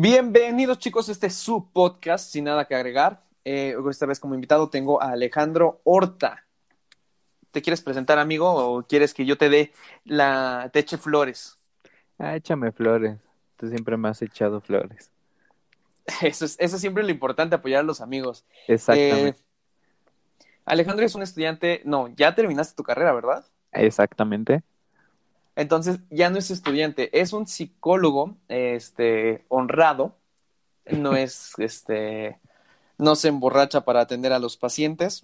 Bienvenidos chicos, este es su podcast, sin nada que agregar. Eh, esta vez como invitado tengo a Alejandro Horta. ¿Te quieres presentar, amigo, o quieres que yo te dé la, te eche flores? Ah, échame flores. Tú siempre me has echado flores. Eso es, eso es siempre lo importante, apoyar a los amigos. Exactamente. Eh, Alejandro es un estudiante, no, ya terminaste tu carrera, ¿verdad? Exactamente. Entonces ya no es estudiante, es un psicólogo, este, honrado, no es, este, no se emborracha para atender a los pacientes,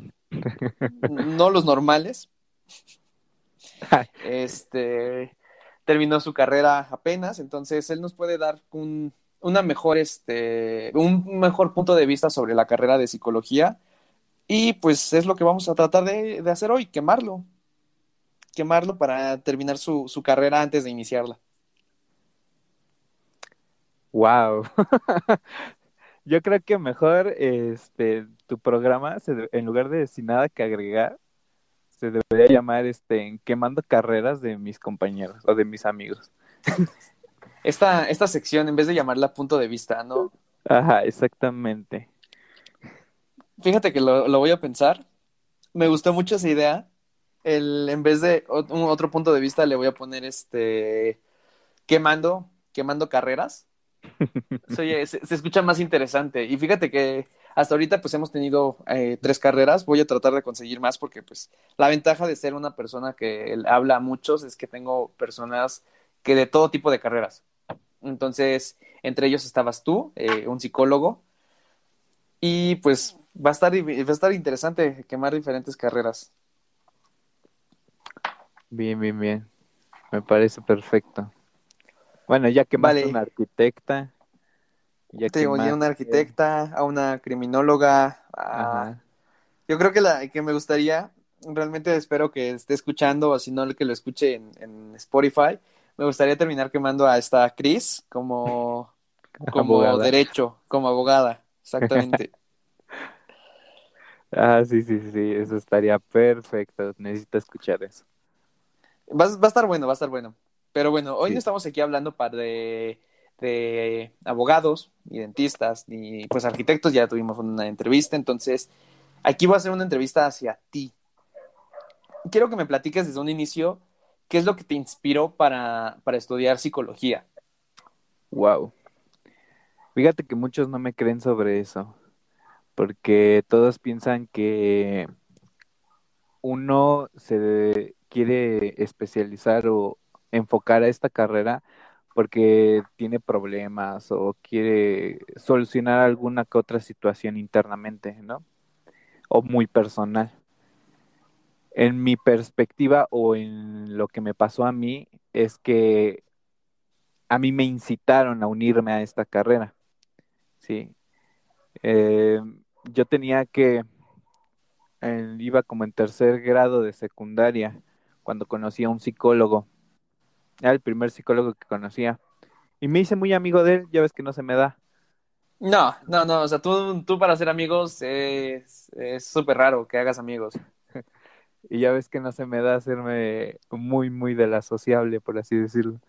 no los normales. Este, terminó su carrera apenas, entonces él nos puede dar un, una mejor, este, un mejor punto de vista sobre la carrera de psicología. Y pues es lo que vamos a tratar de, de hacer hoy, quemarlo. Quemarlo para terminar su, su carrera antes de iniciarla. Wow. Yo creo que mejor este tu programa, se en lugar de sin nada que agregar, se debería llamar este quemando carreras de mis compañeros o de mis amigos. Esta, esta sección, en vez de llamarla punto de vista, ¿no? Ajá, exactamente. Fíjate que lo, lo voy a pensar. Me gustó mucho esa idea. El, en vez de otro punto de vista, le voy a poner este quemando, quemando carreras. Se, se escucha más interesante. Y fíjate que hasta ahorita pues hemos tenido eh, tres carreras. Voy a tratar de conseguir más porque pues la ventaja de ser una persona que habla a muchos es que tengo personas que de todo tipo de carreras. Entonces, entre ellos estabas tú, eh, un psicólogo, y pues va a estar, va a estar interesante quemar diferentes carreras. Bien, bien, bien. Me parece perfecto. Bueno, ya quemaste Vale. una arquitecta. Ya Te digo, quemaste- una arquitecta, a una criminóloga, a... Yo creo que la que me gustaría, realmente espero que esté escuchando, o si no, que lo escuche en, en Spotify, me gustaría terminar quemando a esta Cris como, como Abogada. derecho, como abogada, exactamente. Ah, sí, sí, sí, eso estaría perfecto. Necesito escuchar eso. Va, va a estar bueno, va a estar bueno. Pero bueno, hoy Sí. no estamos aquí hablando para de, de abogados, ni dentistas, ni pues arquitectos, ya tuvimos una entrevista, entonces aquí voy a hacer una entrevista hacia ti. Quiero que me platiques desde un inicio qué es lo que te inspiró para, para estudiar psicología. Wow. Fíjate que muchos no me creen sobre eso, porque todos piensan que uno se quiere especializar o enfocar a esta carrera porque tiene problemas o quiere solucionar alguna que otra situación internamente, ¿no? O muy personal. En mi perspectiva o en lo que me pasó a mí es que a mí me incitaron a unirme a esta carrera, ¿sí? Eh, yo tenía que, iba como en tercer grado de secundaria cuando conocí a un psicólogo. Era el primer psicólogo que conocía. Y me hice muy amigo de él, ya ves que no se me da. No, no, no, o sea, tú, tú para ser amigos es es súper raro que hagas amigos. Y ya ves que no se me da hacerme muy, muy de la sociable, por así decirlo.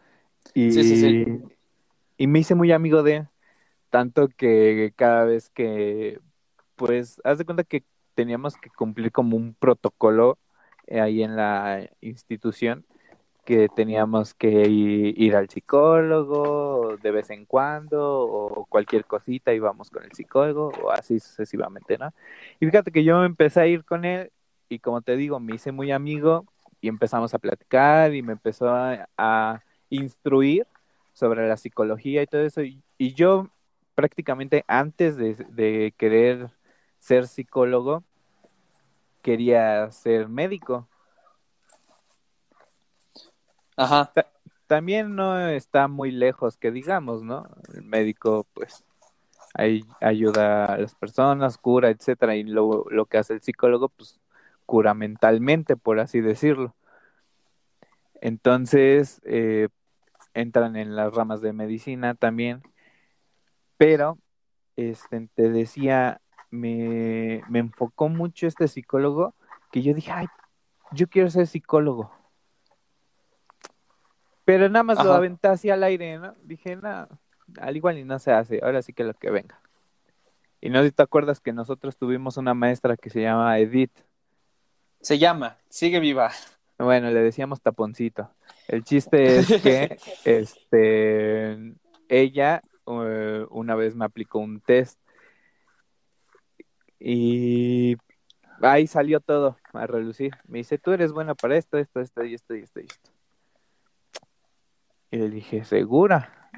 Y, Sí, sí, sí. y me hice muy amigo de él, tanto que cada vez que, pues, haz de cuenta que teníamos que cumplir como un protocolo ahí en la institución, que teníamos que ir, ir al psicólogo de vez en cuando, o cualquier cosita íbamos con el psicólogo, o así sucesivamente, ¿no? Y fíjate que yo empecé a ir con él, y como te digo, me hice muy amigo, y empezamos a platicar, y me empezó a, a instruir sobre la psicología y todo eso, y, y yo prácticamente antes de, de querer ser psicólogo, quería ser médico. Ajá. También no está muy lejos que digamos, ¿no? El médico, pues, ahí ayuda a las personas, cura, etcétera, y lo, lo que hace el psicólogo, pues, cura mentalmente, por así decirlo. Entonces, eh, entran en las ramas de medicina también, pero, este, te decía, me, me enfocó mucho este psicólogo, que yo dije, ay, yo quiero ser psicólogo. Pero nada más lo aventé hacia el aire, ¿no? Dije, no, al igual y no se hace, ahora sí que lo que venga. Y no sé si te acuerdas que nosotros tuvimos una maestra que se llama Edith. Se llama, sigue viva. Bueno, le decíamos taponcito. El chiste es que este ella uh, una vez me aplicó un test y ahí salió todo a relucir. Me dice, tú eres buena para esto, esto, esto y esto y esto y esto. Y le dije, ¿segura?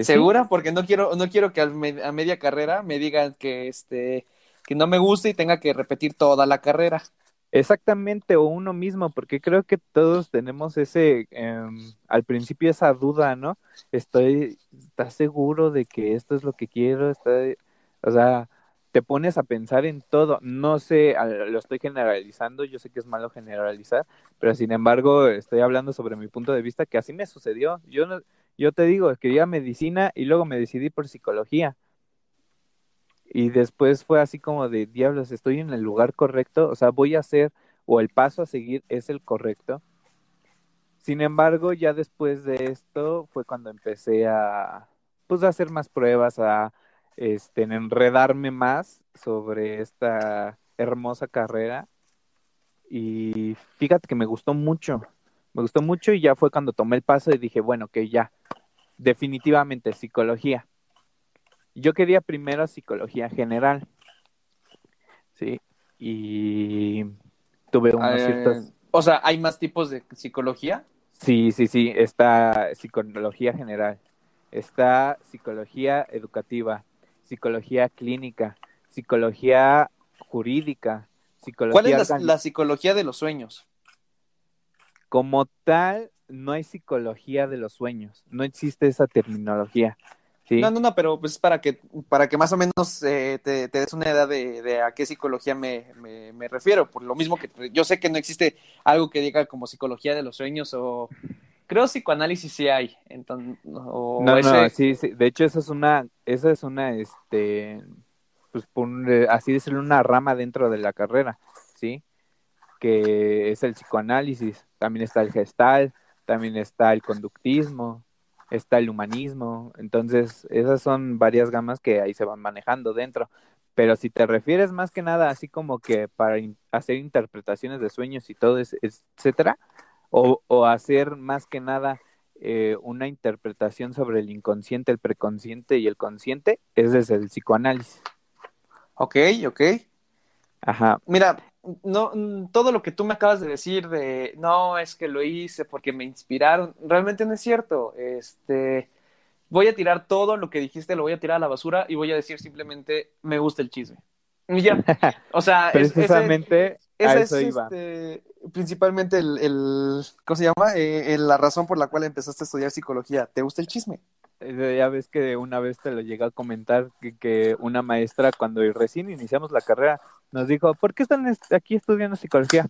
¿Segura? Porque no quiero, no quiero que a, media carrera me digan que este que no me gusta y tenga que repetir toda la carrera. Exactamente, o uno mismo, porque creo que todos tenemos ese, em, al principio esa duda, ¿no? Estoy, ¿estás seguro de que esto es lo que quiero? Está, o sea, te pones a pensar en todo. No sé, lo estoy generalizando, yo sé que es malo generalizar, pero sin embargo estoy hablando sobre mi punto de vista que así me sucedió. Yo no, yo te digo, quería medicina y luego me decidí por psicología. Y después fue así como de, diablos, estoy en el lugar correcto, o sea, voy a hacer, o el paso a seguir es el correcto. Sin embargo, ya después de esto fue cuando empecé a, pues, a hacer más pruebas, a este, enredarme más sobre esta hermosa carrera. Y fíjate que me gustó mucho, me gustó mucho y ya fue cuando tomé el paso y dije, bueno, que ya, definitivamente psicología. Yo quería primero psicología general, ¿sí? Y tuve unos eh, ciertos... O sea, ¿hay más tipos de psicología? Sí, sí, sí, está psicología general, está psicología educativa, psicología clínica, psicología jurídica, psicología... ¿Cuál es la, psicología de los sueños? Como tal, no hay psicología de los sueños, no existe esa terminología. No, no, no, pero pues para que, para que más o menos eh, te, des una idea de, a qué psicología me, refiero, por lo mismo que yo sé que no existe algo que diga como psicología de los sueños o creo psicoanálisis sí hay, entonces, no, no, sí, sí, de hecho esa es una, esa es una, este, pues por, así decirlo, una rama dentro de la carrera, ¿sí? Que es el psicoanálisis, también está el gestal, también está el conductismo, está el humanismo, entonces esas son varias gamas que ahí se van manejando dentro. Pero si te refieres más que nada así como que para hacer interpretaciones de sueños y todo, etcétera, o, hacer más que nada eh, una interpretación sobre el inconsciente, el preconsciente y el consciente, ese es el psicoanálisis. Ok, ok. Ajá. Mira, no, todo lo que tú me acabas de decir de no, es que lo hice porque me inspiraron, realmente no es cierto. Este, voy a tirar todo lo que dijiste, lo voy a tirar a la basura y voy a decir simplemente me gusta el chisme. Y ya. O sea, precisamente esa es este, principalmente el, ¿cómo se llama? Eh, la razón por la cual empezaste a estudiar psicología. ¿Te gusta el chisme? Eh, ya ves que una vez te lo llegué a comentar que, una maestra cuando recién iniciamos la carrera nos dijo, ¿por qué están aquí estudiando psicología?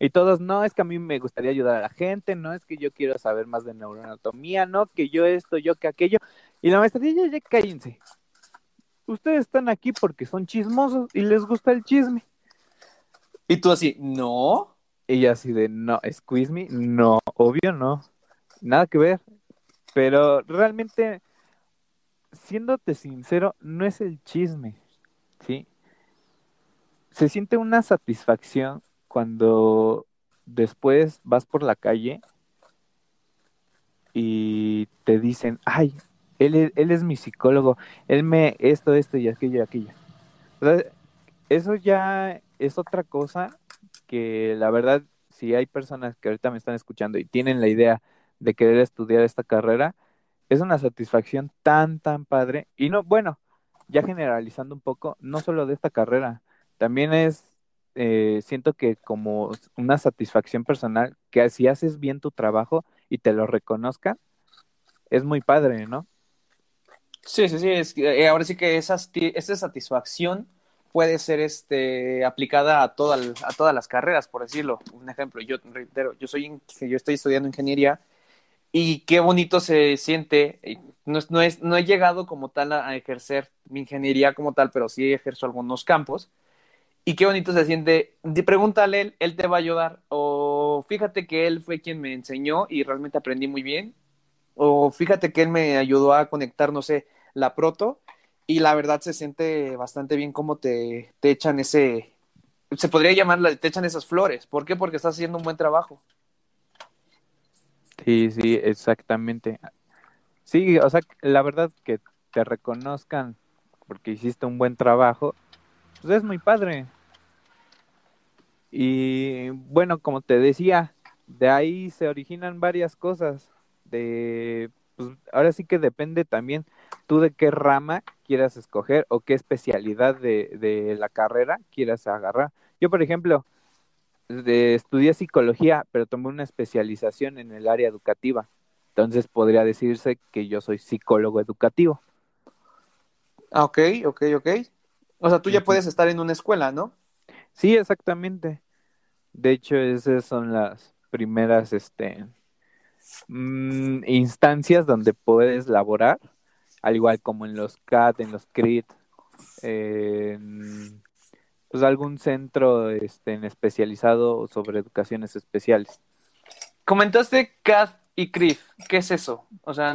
Y todos, no, es que a mí me gustaría ayudar a la gente, no, es que yo quiero saber más de neuroanatomía, no, que yo esto, yo que aquello. Y la maestra dice, ya, ya, cállense. Ustedes están aquí porque son chismosos y les gusta el chisme. Y tú así, no. Y así de, no, squeeze me, no, obvio no. Nada que ver. Pero realmente, siéndote sincero, no es el chisme, ¿sí? Se siente una satisfacción cuando después vas por la calle y te dicen, ay, él es, él es mi psicólogo, él me, esto, esto y aquello aquello. eso ya es otra cosa que la verdad, si hay personas que ahorita me están escuchando y tienen la idea de querer estudiar esta carrera, es una satisfacción tan, tan padre. Y no, bueno, ya generalizando un poco, no solo de esta carrera, también es, eh, siento que como una satisfacción personal, que si haces bien tu trabajo y te lo reconozcan, es muy padre, ¿no? Sí, sí, sí, es, eh, ahora sí que esa, esa satisfacción puede ser este, aplicada a, toda, a todas las carreras, por decirlo. Un ejemplo, yo reitero, yo, soy, yo estoy estudiando ingeniería y qué bonito se siente. No, no, es, no he llegado como tal a, ejercer mi ingeniería como tal, pero sí ejerzo algunos campos. Y qué bonito se siente. Pregúntale, él, él te va a ayudar. O fíjate que él fue quien me enseñó y realmente aprendí muy bien. O fíjate que él me ayudó a conectar, no sé, la proto y la verdad se siente bastante bien cómo te, te echan ese, se podría llamar, te echan esas flores. ¿Por qué? Porque estás haciendo un buen trabajo. Sí, sí, exactamente. Sí, o sea, la verdad que te reconozcan porque hiciste un buen trabajo, pues es muy padre. Y bueno, como te decía, de ahí se originan varias cosas. De, pues ahora sí que depende también tú de qué rama quieras escoger o qué especialidad de, de la carrera quieras agarrar. Yo, por ejemplo, de, estudié psicología, pero tomé una especialización en el área educativa. Entonces podría decirse que yo soy psicólogo educativo. Ah, ok, ok, ok. O sea, tú ya puedes estar en una escuela, ¿no? Sí, exactamente. De hecho, esas son las primeras este, mmm, instancias donde puedes laborar, al igual como en los CAT, en los CRIT, pues algún centro este, en especializado sobre educaciones especiales. Comentaste CAD y CRIF, ¿qué es eso? O sea,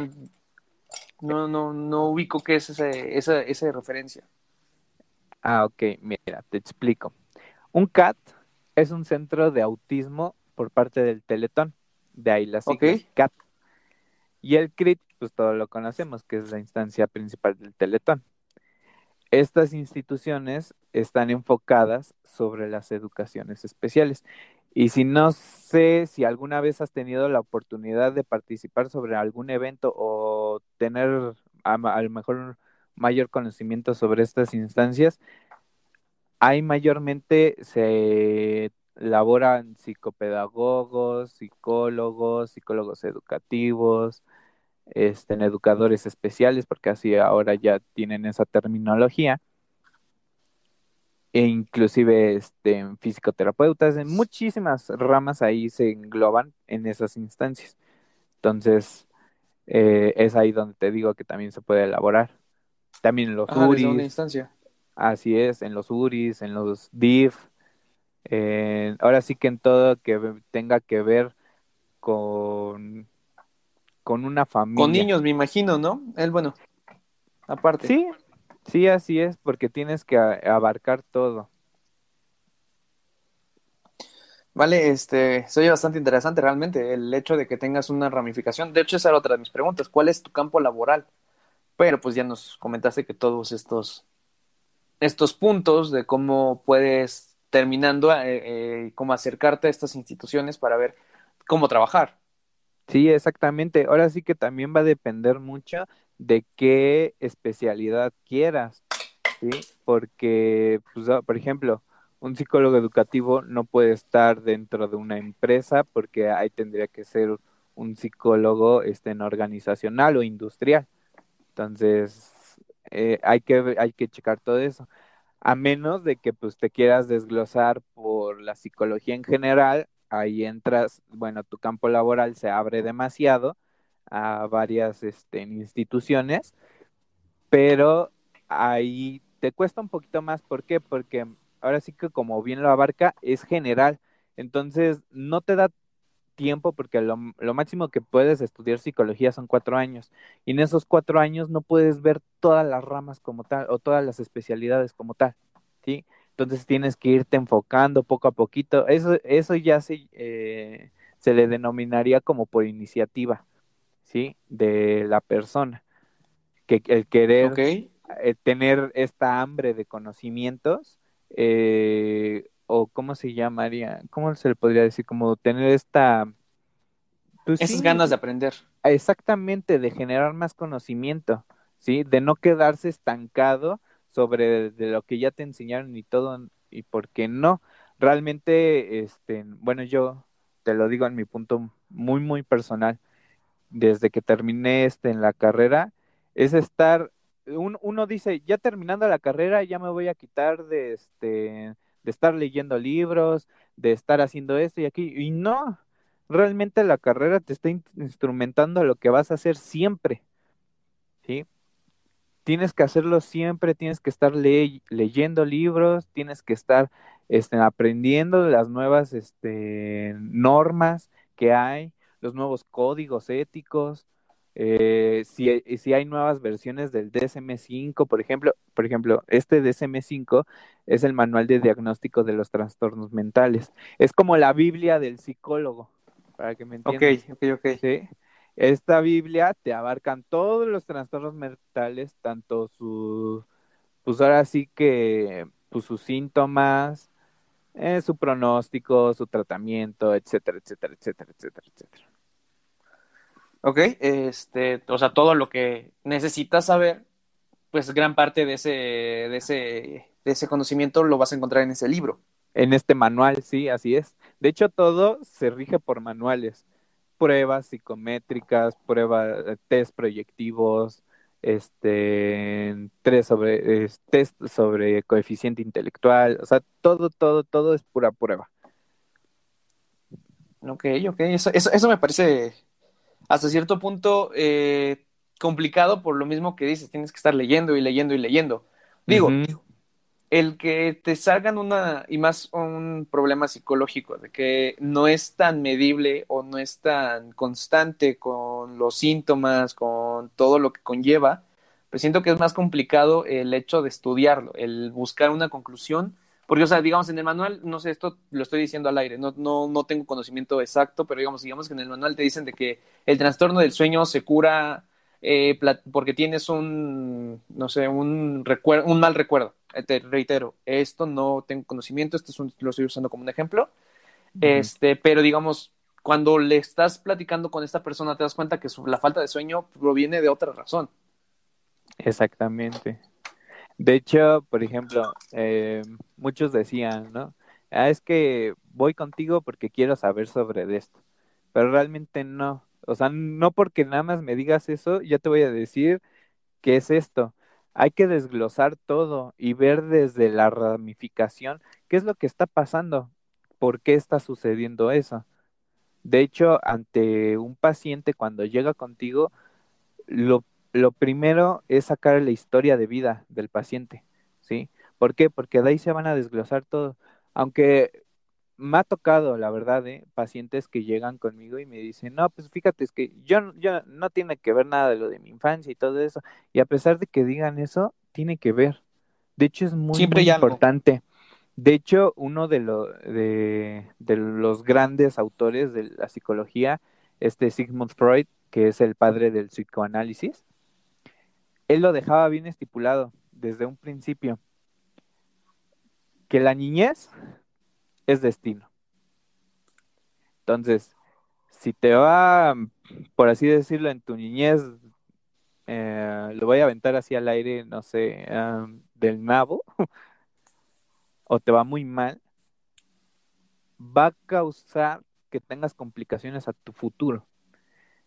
no, no, no ubico qué es ese, esa, esa referencia. Ah, ok, mira, te explico. Un CAT es un centro de autismo por parte del Teletón, de ahí la sigla Ok. CAT. Y el CRIT, pues todo lo conocemos, que es la instancia principal del Teletón. Estas instituciones están enfocadas sobre las educaciones especiales. Y si no sé si alguna vez has tenido la oportunidad de participar sobre algún evento o tener a, lo mejor mayor conocimiento sobre estas instancias, hay mayormente se laboran psicopedagogos, psicólogos, psicólogos educativos, este, en educadores especiales, porque así ahora ya tienen esa terminología, e inclusive este, en fisioterapeutas, en muchísimas ramas ahí se engloban en esas instancias. Entonces, eh, es ahí donde te digo que también se puede elaborar. También en los Ajá, desde una URIs, instancia. así es, en los URIs, en los DIF, eh, ahora sí que en todo que tenga que ver con, con una familia. Con niños, me imagino, ¿no? Él, bueno, aparte. Sí, sí, así es, porque tienes que abarcar todo. Vale, este, se oye bastante interesante realmente el hecho de que tengas una ramificación. De hecho, esa era otra de mis preguntas. ¿Cuál es tu campo laboral? Pero pues ya nos comentaste que todos estos, estos puntos de cómo puedes terminando, eh, eh, cómo acercarte a estas instituciones para ver cómo trabajar. Sí, exactamente. Ahora sí que también va a depender mucho de qué especialidad quieras, ¿sí? Porque, pues, ah, por ejemplo, un psicólogo educativo no puede estar dentro de una empresa porque ahí tendría que ser un psicólogo este, en organizacional o industrial. Entonces, eh, hay que, hay que checar todo eso. A menos de que pues te quieras desglosar por la psicología en general, ahí entras, bueno, tu campo laboral se abre demasiado a varias este, instituciones, pero ahí te cuesta un poquito más. ¿Por qué? Porque ahora sí que como bien lo abarca, es general. Entonces, no te da tiempo porque lo, lo, máximo que puedes estudiar psicología son cuatro años y en esos cuatro años no puedes ver todas las ramas como tal o todas las especialidades como tal, ¿sí? Entonces tienes que irte enfocando poco a poquito. Eso, eso ya se, eh, se le denominaría como por iniciativa, ¿sí? De la persona. Que el querer okay. eh, tener esta hambre de conocimientos eh, o cómo se llamaría, cómo se le podría decir, como tener esta... Pues, Esas sí, ganas de aprender. Exactamente, de generar más conocimiento, ¿sí? De no quedarse estancado sobre de lo que ya te enseñaron y todo, y por qué no. Realmente, este, bueno, yo te lo digo en mi punto muy, muy personal, desde que terminé este en la carrera, es estar, un, uno dice, ya terminando la carrera, ya me voy a quitar de este de estar leyendo libros, de estar haciendo esto y aquí, y no, realmente la carrera te está instrumentando lo que vas a hacer siempre, ¿sí? Tienes que hacerlo siempre, tienes que estar le leyendo libros, tienes que estar este, aprendiendo las nuevas este, normas que hay, los nuevos códigos éticos, Eh, si, si, hay nuevas versiones del DSM-5, por ejemplo, por ejemplo, este DSM-5 es el manual de diagnóstico de los trastornos mentales. Es como la Biblia del psicólogo, para que me entiendas. Ok, ok, ok. ¿Sí? Esta Biblia te abarcan todos los trastornos mentales, tanto sus, pues ahora sí que, pues sus síntomas, eh, su pronóstico, su tratamiento, etcétera, etcétera, etcétera, etcétera, etcétera. Ok, este, o sea, todo lo que necesitas saber, pues gran parte de ese, de ese, de ese conocimiento lo vas a encontrar en ese libro. En este manual, sí, así es. De hecho, todo se rige por manuales, pruebas psicométricas, pruebas, eh, test proyectivos, este, tres sobre, test sobre coeficiente intelectual, o sea, todo, todo, todo es pura prueba. Ok, ok, eso, eso, eso me parece hasta cierto punto eh, complicado por lo mismo que dices, tienes que estar leyendo y leyendo y leyendo. Digo, el que te salgan una, y más un problema psicológico, de que no es tan medible o no es tan constante con los síntomas, con todo lo que conlleva, pues siento que es más complicado el hecho de estudiarlo, el buscar una conclusión porque, o sea, digamos, en el manual, no sé, esto lo estoy diciendo al aire, no, no, no tengo conocimiento exacto, pero digamos, digamos que en el manual te dicen de que el trastorno del sueño se cura eh, porque tienes un, no sé, un, recuerdo, un mal recuerdo. Eh, te reitero, esto no tengo conocimiento, esto es lo estoy usando como un ejemplo. Este, pero digamos, cuando le estás platicando con esta persona, te das cuenta que la falta de sueño proviene de otra razón. Exactamente. De hecho, por ejemplo, eh, muchos decían, ¿no? Ah, es que voy contigo porque quiero saber sobre esto, pero realmente no. O sea, no porque nada más me digas eso, ya te voy a decir qué es esto. Hay que desglosar todo y ver desde la ramificación qué es lo que está pasando, por qué está sucediendo eso. De hecho, ante un paciente cuando llega contigo, lo primero es sacar la historia de vida del paciente, ¿sí? ¿Por qué? Porque de ahí se van a desglosar todo. Aunque me ha tocado, la verdad, ¿eh? pacientes que llegan conmigo y me dicen, no, pues fíjate, es que yo, yo no tiene que ver nada de lo de mi infancia y todo eso. Y a pesar de que digan eso, tiene que ver. De hecho, es muy, importante. De hecho, uno de, de, de los grandes autores de la psicología, este Sigmund Freud, que es el padre del psicoanálisis, él lo dejaba bien estipulado desde un principio, que la niñez es destino. Entonces, si te va, por así decirlo, en tu niñez, eh, lo voy a aventar así al aire, no sé, del nabo, o te va muy mal, va a causar que tengas complicaciones a tu futuro.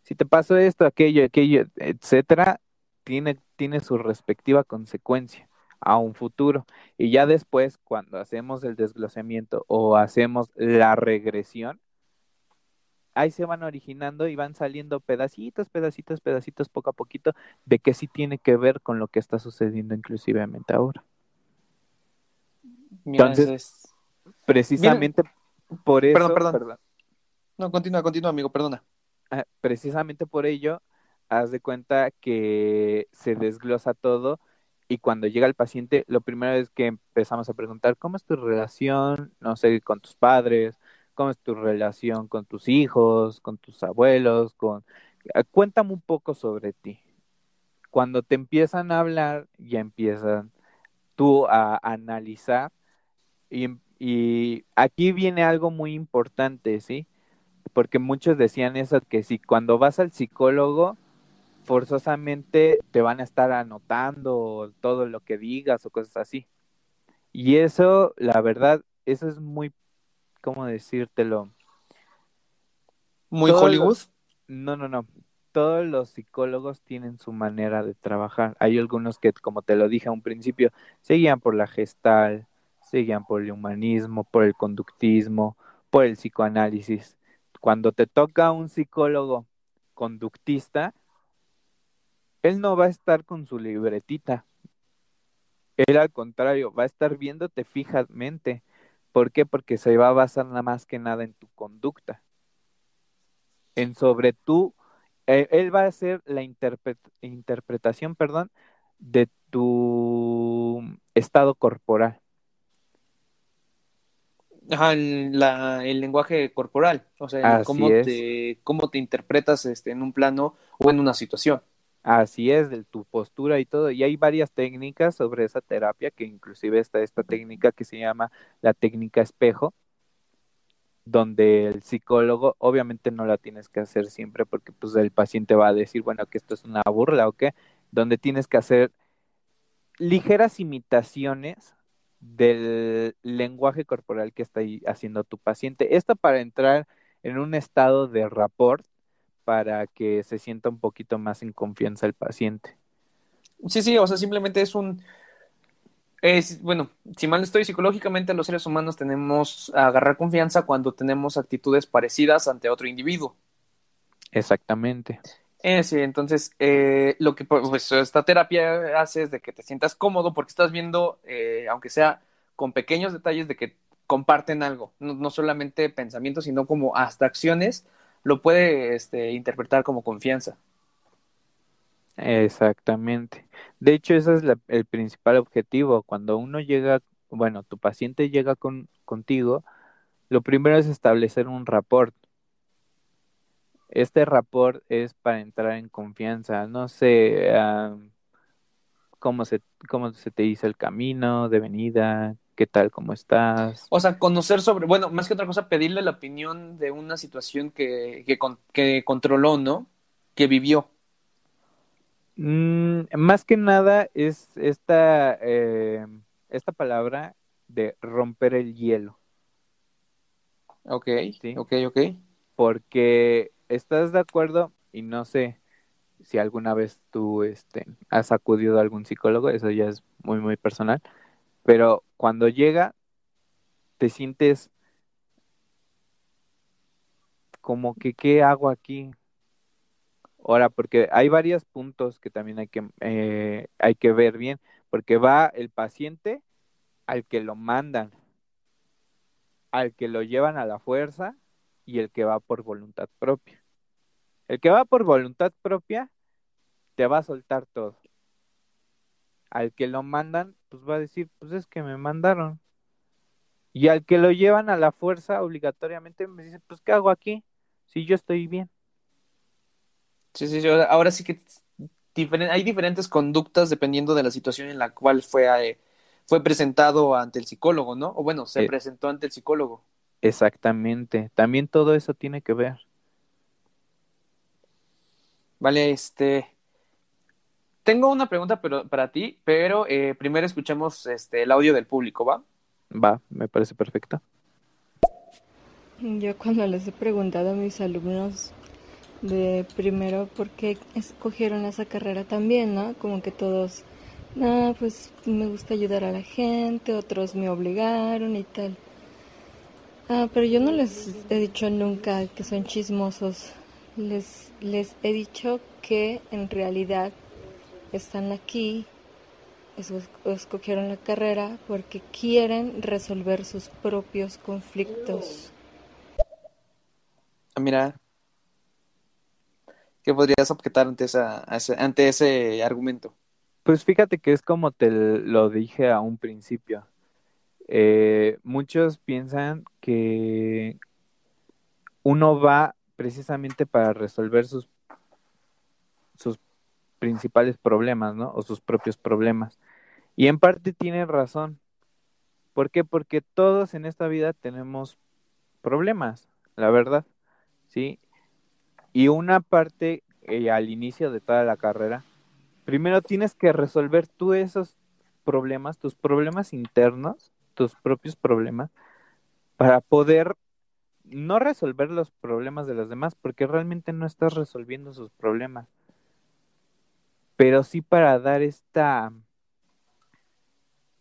Si te pasó esto, aquello, aquello, etcétera, tiene, tiene su respectiva consecuencia a un futuro. Y ya después, cuando hacemos el desglosamiento o hacemos la regresión, ahí se van originando y van saliendo pedacitos, pedacitos, pedacitos, poco a poquito, de que sí tiene que ver con lo que está sucediendo inclusivemente ahora. Entonces, precisamente por eso... Perdón, perdón. No, continúa, continúa, amigo, perdona. Ah, precisamente por ello haz de cuenta que se desglosa todo y cuando llega el paciente, lo primero es que empezamos a preguntar, ¿cómo es tu relación, no sé, con tus padres? ¿Cómo es tu relación con tus hijos, con tus abuelos? Con... Ah, cuéntame un poco sobre ti. Cuando te empiezan a hablar, ya empiezan tú a analizar y, y aquí viene algo muy importante, ¿sí? Porque muchos decían eso, que si cuando vas al psicólogo, forzosamente te van a estar anotando todo lo que digas o cosas así. Y eso, la verdad, eso es muy, ¿cómo decírtelo? ¿Muy Hollywood? no, no, no. Todos los psicólogos tienen su manera de trabajar. Hay algunos que, como te lo dije a un principio, seguían por la gestal, seguían por el humanismo, por el conductismo, por el psicoanálisis. Cuando te toca un psicólogo conductista, él no va a estar con su libretita. Él al contrario, va a estar viéndote fijamente. ¿Por qué? Porque se va a basar nada más que nada en tu conducta. En sobre tú eh, él va a hacer la interpretación, perdón, de tu estado corporal. Ajá, el, la, el lenguaje corporal, o sea, cómo te, cómo te interpretas este, en un plano o en una situación. Así es, de tu postura y todo. Y hay varias técnicas sobre esa terapia, que inclusive está esta técnica que se llama la técnica espejo, donde el psicólogo, obviamente no la tienes que hacer siempre porque pues el paciente va a decir, bueno, que esto es una burla o qué, donde tienes que hacer ligeras imitaciones del lenguaje corporal que está haciendo tu paciente. Esto para entrar en un estado de rapport para que se sienta un poquito más en confianza el paciente. Sí, sí, o sea, simplemente es un... Es, bueno, si mal estoy, psicológicamente los seres humanos tenemos a agarrar confianza cuando tenemos actitudes parecidas ante otro individuo. Exactamente. Eh, sí, entonces eh, lo que pues, esta terapia hace es de que te sientas cómodo porque estás viendo, eh, aunque sea con pequeños detalles, de que comparten algo, no, no solamente pensamientos, sino como hasta acciones lo puede este, interpretar como confianza. Exactamente. De hecho, ese es el principal objetivo. Cuando uno llega, bueno, tu paciente llega con, contigo, lo primero es establecer un rapport. Este rapport es para entrar en confianza. No sé cómo, se, cómo se te hizo el camino de venida, ¿Qué tal? ¿Cómo estás? O sea, conocer sobre, bueno, más que otra cosa, pedirle la opinión de una situación que, que, controló, ¿no? Que vivió. Mm, más que nada es esta, eh, esta palabra de romper el hielo. Ok, ¿Sí? ok, ok. Porque estás de acuerdo, y no sé si alguna vez tú este, has acudido a algún psicólogo, eso ya es muy, muy personal pero cuando llega, te sientes como que, ¿qué hago aquí? Ahora, porque hay varios puntos que también hay que, eh, hay que ver bien, porque va el paciente al que lo mandan, al que lo llevan a la fuerza y el que va por voluntad propia. El que va por voluntad propia te va a soltar todo al que lo mandan, pues va a decir, pues es que me mandaron. Y al que lo llevan a la fuerza, obligatoriamente me dice, pues ¿qué hago aquí? Si yo estoy bien. Sí, sí, sí. Ahora sí que hay diferentes conductas dependiendo de la situación en la cual fue, eh, fue presentado ante el psicólogo, ¿no? O bueno, se eh, presentó ante el psicólogo. Exactamente. También todo eso tiene que ver. Vale, este, tengo una pregunta pero, para ti, pero eh, primero escuchemos este, el audio del público, ¿va? Va, me parece perfecto. Yo cuando les he preguntado a mis alumnos de primero por qué escogieron esa carrera también, ¿no? Como que todos, ah, pues me gusta ayudar a la gente, otros me obligaron y tal. Ah, pero yo no les he dicho nunca que son chismosos. Les, les he dicho que en realidad están aquí, escogieron la carrera porque quieren resolver sus propios conflictos. Ah, mira, ¿qué podrías objetar ante, esa, ante ese argumento? Pues fíjate que es como te lo dije a un principio. Eh, muchos piensan que uno va precisamente para resolver sus, sus principales problemas, ¿no? O sus propios problemas. Y en parte tienen razón. ¿Por qué? Porque todos en esta vida tenemos problemas, la verdad, ¿sí? Y una parte eh, al inicio de toda la carrera, primero tienes que resolver tú esos problemas, tus problemas internos, tus propios problemas, para poder no resolver los problemas de los demás, porque realmente no estás resolviendo sus problemas pero sí para dar esta,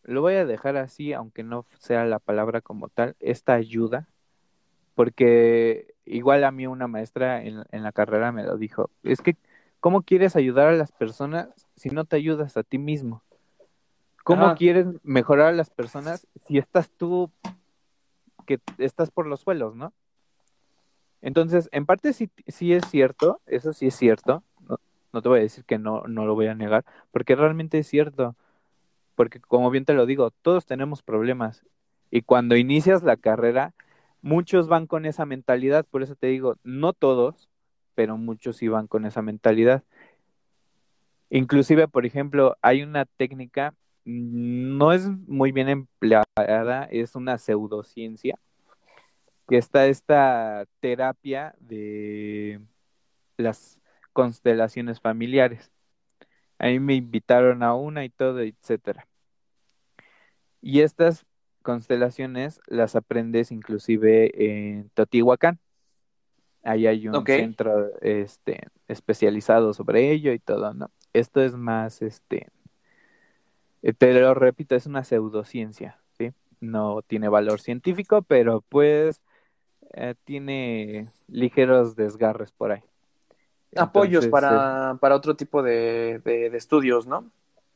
lo voy a dejar así, aunque no sea la palabra como tal, esta ayuda, porque igual a mí una maestra en, la carrera me lo dijo, es que, ¿cómo quieres ayudar a las personas si no te ayudas a ti mismo? ¿Cómo quieres mejorar a las personas si estás tú que estás por los suelos, ¿no? Entonces, en parte sí, sí es cierto, eso sí es cierto, no, te voy a decir que no, no lo voy a negar, porque realmente es cierto, porque como bien te lo digo, todos tenemos problemas y cuando inicias la carrera, muchos van con esa mentalidad, por eso te digo, no todos, pero muchos sí van con esa mentalidad. Inclusive, por ejemplo, hay una técnica, no es muy bien empleada, es una pseudociencia, que está esta terapia de las constelaciones familiares. A mí me invitaron a una y todo, etcétera. Y estas constelaciones las aprendes inclusive en Totihuacán. Ahí hay un centro este, especializado sobre ello y todo, ¿no? Esto es más, este, eh, te lo repito, es una pseudociencia, ¿sí? No tiene valor científico, pero pues eh, tiene ligeros desgarres por ahí. Apoyos para, para otro tipo de, de, estudios, ¿no?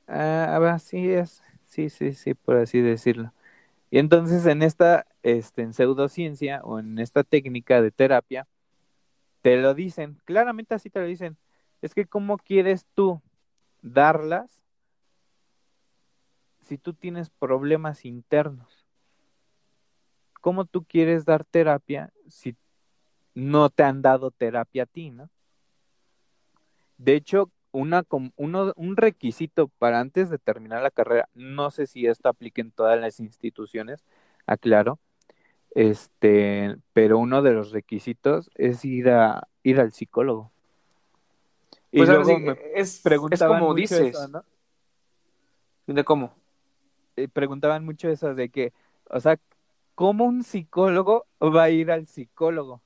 Ah, sí es, sí, sí, sí, por así decirlo. Y entonces en esta este, en pseudociencia o en esta técnica de terapia, te lo dicen, claramente así te lo dicen, es que cómo quieres tú darlas si tú tienes problemas internos. ¿Cómo tú quieres dar terapia si no te han dado terapia a ti, no? De hecho, una, uno, un requisito para antes de terminar la carrera, no sé si esto aplica en todas las instituciones, aclaro, este, pero uno de los requisitos es ir a ir al psicólogo. Y pues luego me es, es como dices, ¿no? ¿De cómo? Eh, preguntaban mucho eso de que, o sea, ¿cómo un psicólogo va a ir al psicólogo?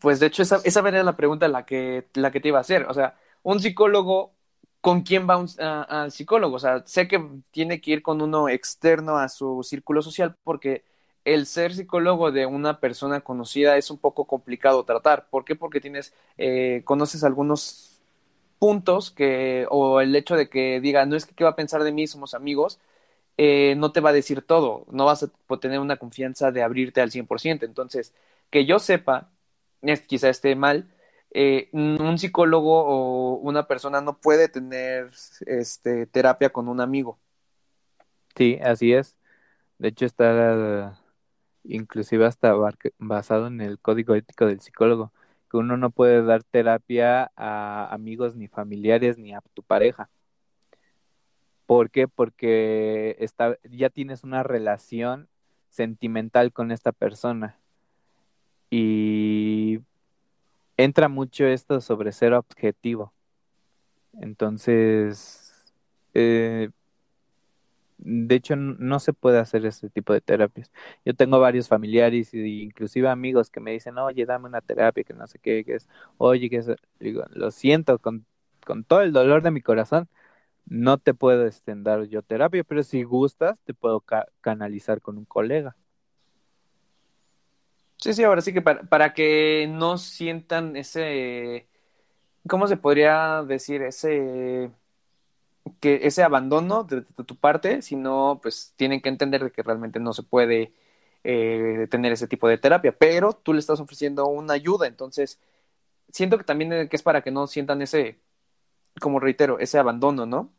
Pues de hecho esa, esa era la pregunta la que, la que te iba a hacer. O sea, un psicólogo, ¿con quién va al psicólogo? O sea, sé que tiene que ir con uno externo a su círculo social porque el ser psicólogo de una persona conocida es un poco complicado tratar. ¿Por qué? Porque tienes, eh, conoces algunos puntos que, o el hecho de que diga, no es que va a pensar de mí, somos amigos, eh, no te va a decir todo, no vas a tener una confianza de abrirte al 100%. Entonces, que yo sepa, es, quizá esté mal, eh, un psicólogo o una persona no puede tener este, terapia con un amigo. Sí, así es. De hecho, está inclusive hasta basado en el código ético del psicólogo, que uno no puede dar terapia a amigos ni familiares ni a tu pareja. ¿Por qué? Porque ya tienes una relación sentimental con esta persona y entra mucho esto sobre ser objetivo. Entonces, eh, de hecho, no se puede hacer este tipo de terapias. Yo tengo varios familiares e inclusive amigos que me dicen, oye, dame una terapia, que no sé qué, que es, oye, que es, digo, lo siento con, con todo el dolor de mi corazón, no te puedo extender yo terapia, pero si gustas, te puedo canalizar con un colega. Sí, sí, ahora sí que para, para que no sientan ese, ¿cómo se podría decir? Ese, que ese abandono de, tu parte, sino pues tienen que entender que realmente no se puede eh, tener ese tipo de terapia, pero tú le estás ofreciendo una ayuda, entonces siento que también que es para que no sientan ese, como reitero, ese abandono, ¿no?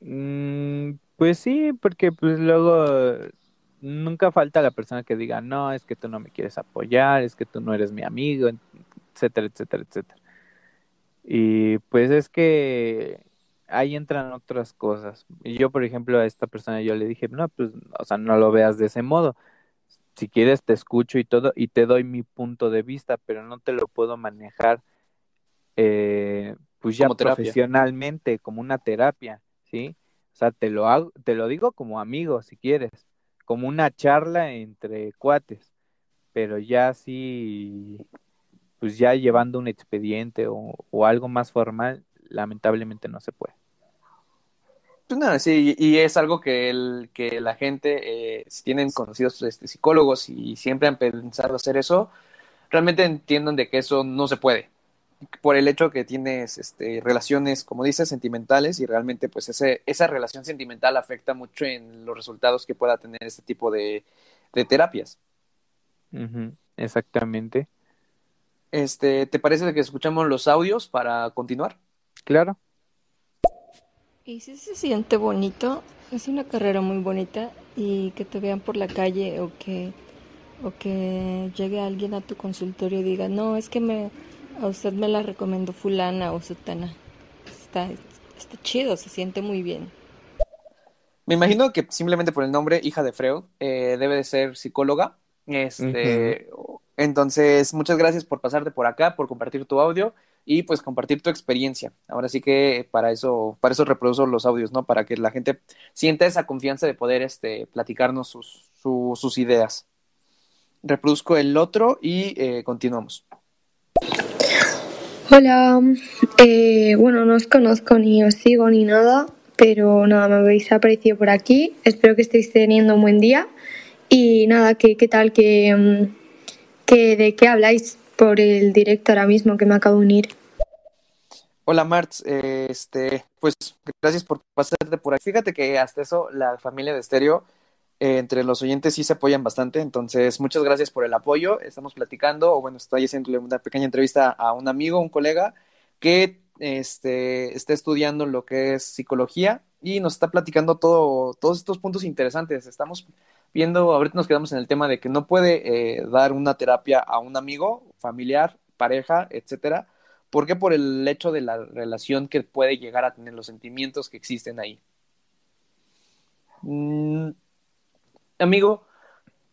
Mm, pues sí, porque pues luego nunca falta la persona que diga, no, es que tú no me quieres apoyar, es que tú no eres mi amigo, etcétera, etcétera, etcétera. Y pues es que ahí entran otras cosas. Y yo, por ejemplo, a esta persona yo le dije, no, pues, o sea, no lo veas de ese modo. Si quieres te escucho y todo y te doy mi punto de vista, pero no te lo puedo manejar eh, pues ya profesionalmente como una terapia, ¿sí? O sea, te lo hago, te lo digo como amigo si quieres, como una charla entre cuates, pero ya sí, pues ya llevando un expediente o, algo más formal, lamentablemente no se puede. Pues sí, y es algo que, el, que la gente, eh, si tienen conocidos este, psicólogos y siempre han pensado hacer eso, realmente entiendan de que eso no se puede por el hecho que tienes este, relaciones, como dices, sentimentales y realmente pues ese, esa relación sentimental afecta mucho en los resultados que pueda tener este tipo de, terapias. Ujú, Exactamente. Este, ¿te parece que escuchamos los audios para continuar? Claro. Y si se siente bonito, es una carrera muy bonita y que te vean por la calle o que o que llegue alguien a tu consultorio y diga, no, es que me, a usted me la recomendó fulana o sutana. Está, está chido, se siente muy bien. Me imagino que simplemente por el nombre, hija de Freud, eh, debe de ser psicóloga. Este, entonces, muchas gracias por pasarte por acá, por compartir tu audio y pues compartir tu experiencia. Ahora sí que para eso, para eso reproduzo los audios, ¿no? Para que la gente sienta esa confianza de poder este, platicarnos sus, su- sus ideas. Reproduzco el otro y eh, continuamos. Hola, eh, bueno, no os conozco ni os sigo ni nada, pero nada, me habéis aparecido por aquí. Espero que estéis teniendo un buen día. Y nada, ¿qué, qué tal? ¿Qué, mm, qué- ¿De qué habláis por el directo ahora mismo que me acabo de unir? Hola Marts, eh, este, pues gracias por pasarte por aquí. Fíjate que hasta eso la familia de Estéreo, eh, entre los oyentes sí se apoyan bastante, entonces muchas gracias por el apoyo. Estamos platicando, o bueno, estoy haciéndole una pequeña entrevista a un amigo, un colega que este, está estudiando lo que es psicología y nos está platicando todo, todos estos puntos interesantes. Estamos viendo, ahorita nos quedamos en el tema de que no puede eh, dar una terapia a un amigo, familiar, pareja, etcétera ¿Por qué? Por el hecho de la relación que puede llegar a tener, los sentimientos que existen ahí. Mm, amigo,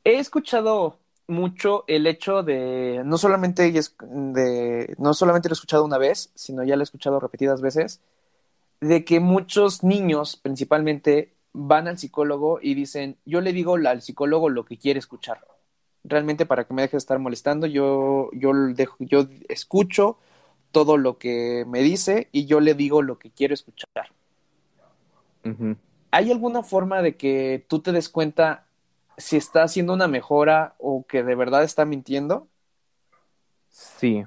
he escuchado mucho el hecho de, no solamente, de, no solamente lo he escuchado una vez, sino ya lo he escuchado repetidas veces, de que muchos niños principalmente van al psicólogo y dicen, yo le digo al psicólogo lo que quiere escuchar. Realmente para que me deje de estar molestando, yo, yo, dejo, yo escucho todo lo que me dice y yo le digo lo que quiero escuchar. ¿Hay alguna forma de que tú te des cuenta si está haciendo una mejora o que de verdad está mintiendo? Sí.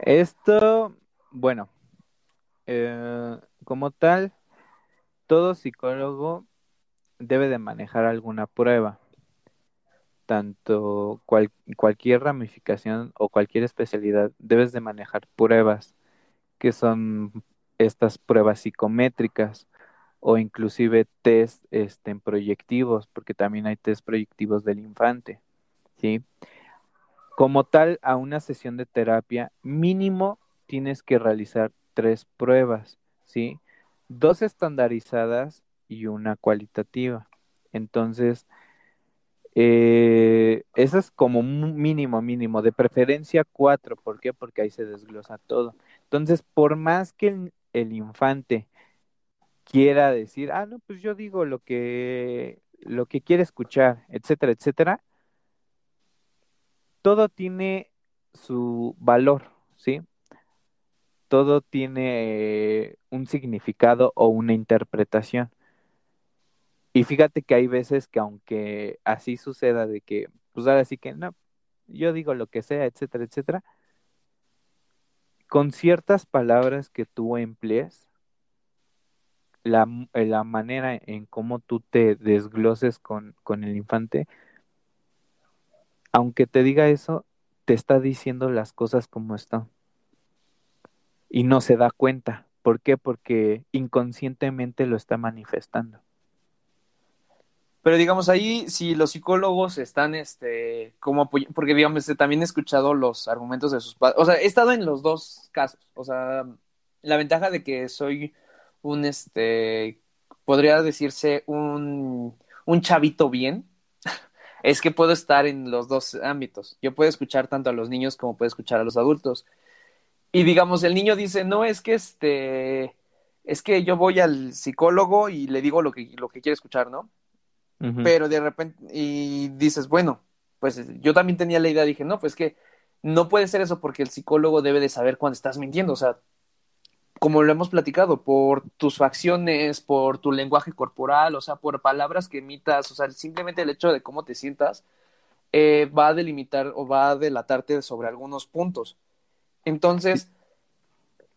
Esto, bueno, eh, como tal, todo psicólogo debe de manejar alguna prueba, tanto cual- cualquier ramificación o cualquier especialidad, debes de manejar pruebas, que son estas pruebas psicométricas o inclusive test este, proyectivos, porque también hay test proyectivos del infante, ¿sí? Como tal, a una sesión de terapia mínimo tienes que realizar tres pruebas, ¿sí? Dos estandarizadas y una cualitativa. Entonces, eh, es como mínimo, mínimo, de preferencia cuatro. ¿Por qué? Porque ahí se desglosa todo. Entonces, por más que el infante quiera decir, ah, no, pues yo digo lo que, lo que quiere escuchar, etcétera, etcétera, todo tiene su valor, ¿sí? Todo tiene un significado o una interpretación. Y fíjate que hay veces que aunque así suceda de que, pues ahora sí que no, yo digo lo que sea, etcétera, etcétera, con ciertas palabras que tú emplees, la, la manera en cómo tú te desgloses con, con el infante, aunque te diga eso, te está diciendo las cosas como están. Y no se da cuenta. ¿Por qué? Porque inconscientemente lo está manifestando. Pero digamos ahí, si los psicólogos están, este, como porque digamos, este, también he escuchado los argumentos de sus padres, o sea, he estado en los dos casos, o sea, la ventaja de que soy un, este, podría decirse un, un chavito bien, es que puedo estar en los dos ámbitos. Yo puedo escuchar tanto a los niños como puedo escuchar a los adultos. Y digamos, el niño dice, no, es que este, es que yo voy al psicólogo y le digo lo que, lo que quiere escuchar, ¿no? Pero de repente, y dices, bueno, pues yo también tenía la idea, dije, no, pues que no puede ser eso porque el psicólogo debe de saber cuando estás mintiendo, o sea, como lo hemos platicado, por tus facciones, por tu lenguaje corporal, o sea, por palabras que emitas, o sea, simplemente el hecho de cómo te sientas eh, va a delimitar o va a delatarte sobre algunos puntos. Entonces,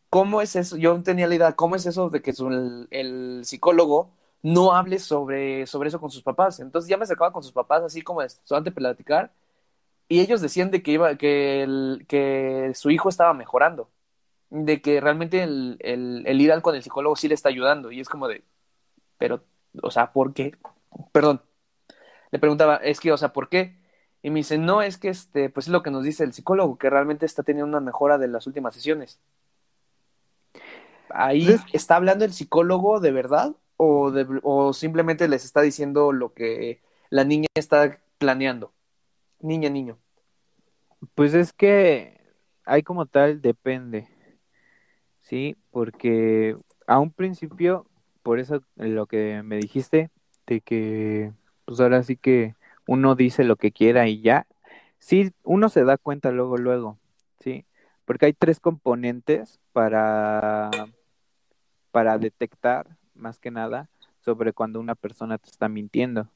¿cómo es eso? Yo tenía la idea, ¿cómo es eso de que el psicólogo no hable sobre, sobre eso con sus papás? Entonces ya me acercaba con sus papás así como antes de platicar y ellos decían de que iba, que, el, que su hijo estaba mejorando, de que realmente el, el, el ir al con el psicólogo sí le está ayudando, y es como de, pero, o sea, ¿por qué? Perdón, le preguntaba, es que, o sea, ¿por qué? Y me dice, no, es que este, pues es lo que nos dice el psicólogo, que realmente está teniendo una mejora de las últimas sesiones. Ahí Pues- está hablando el psicólogo de verdad o, de, o simplemente les está diciendo lo que la niña está planeando. Niña, niño. Pues es que hay como tal, depende, ¿sí? Porque a un principio, por eso lo que me dijiste, de que pues ahora sí que uno dice lo que quiera y ya, sí, uno se da cuenta luego, luego, ¿sí? Porque hay tres componentes para, para detectar, más que nada, sobre cuando una persona te está mintiendo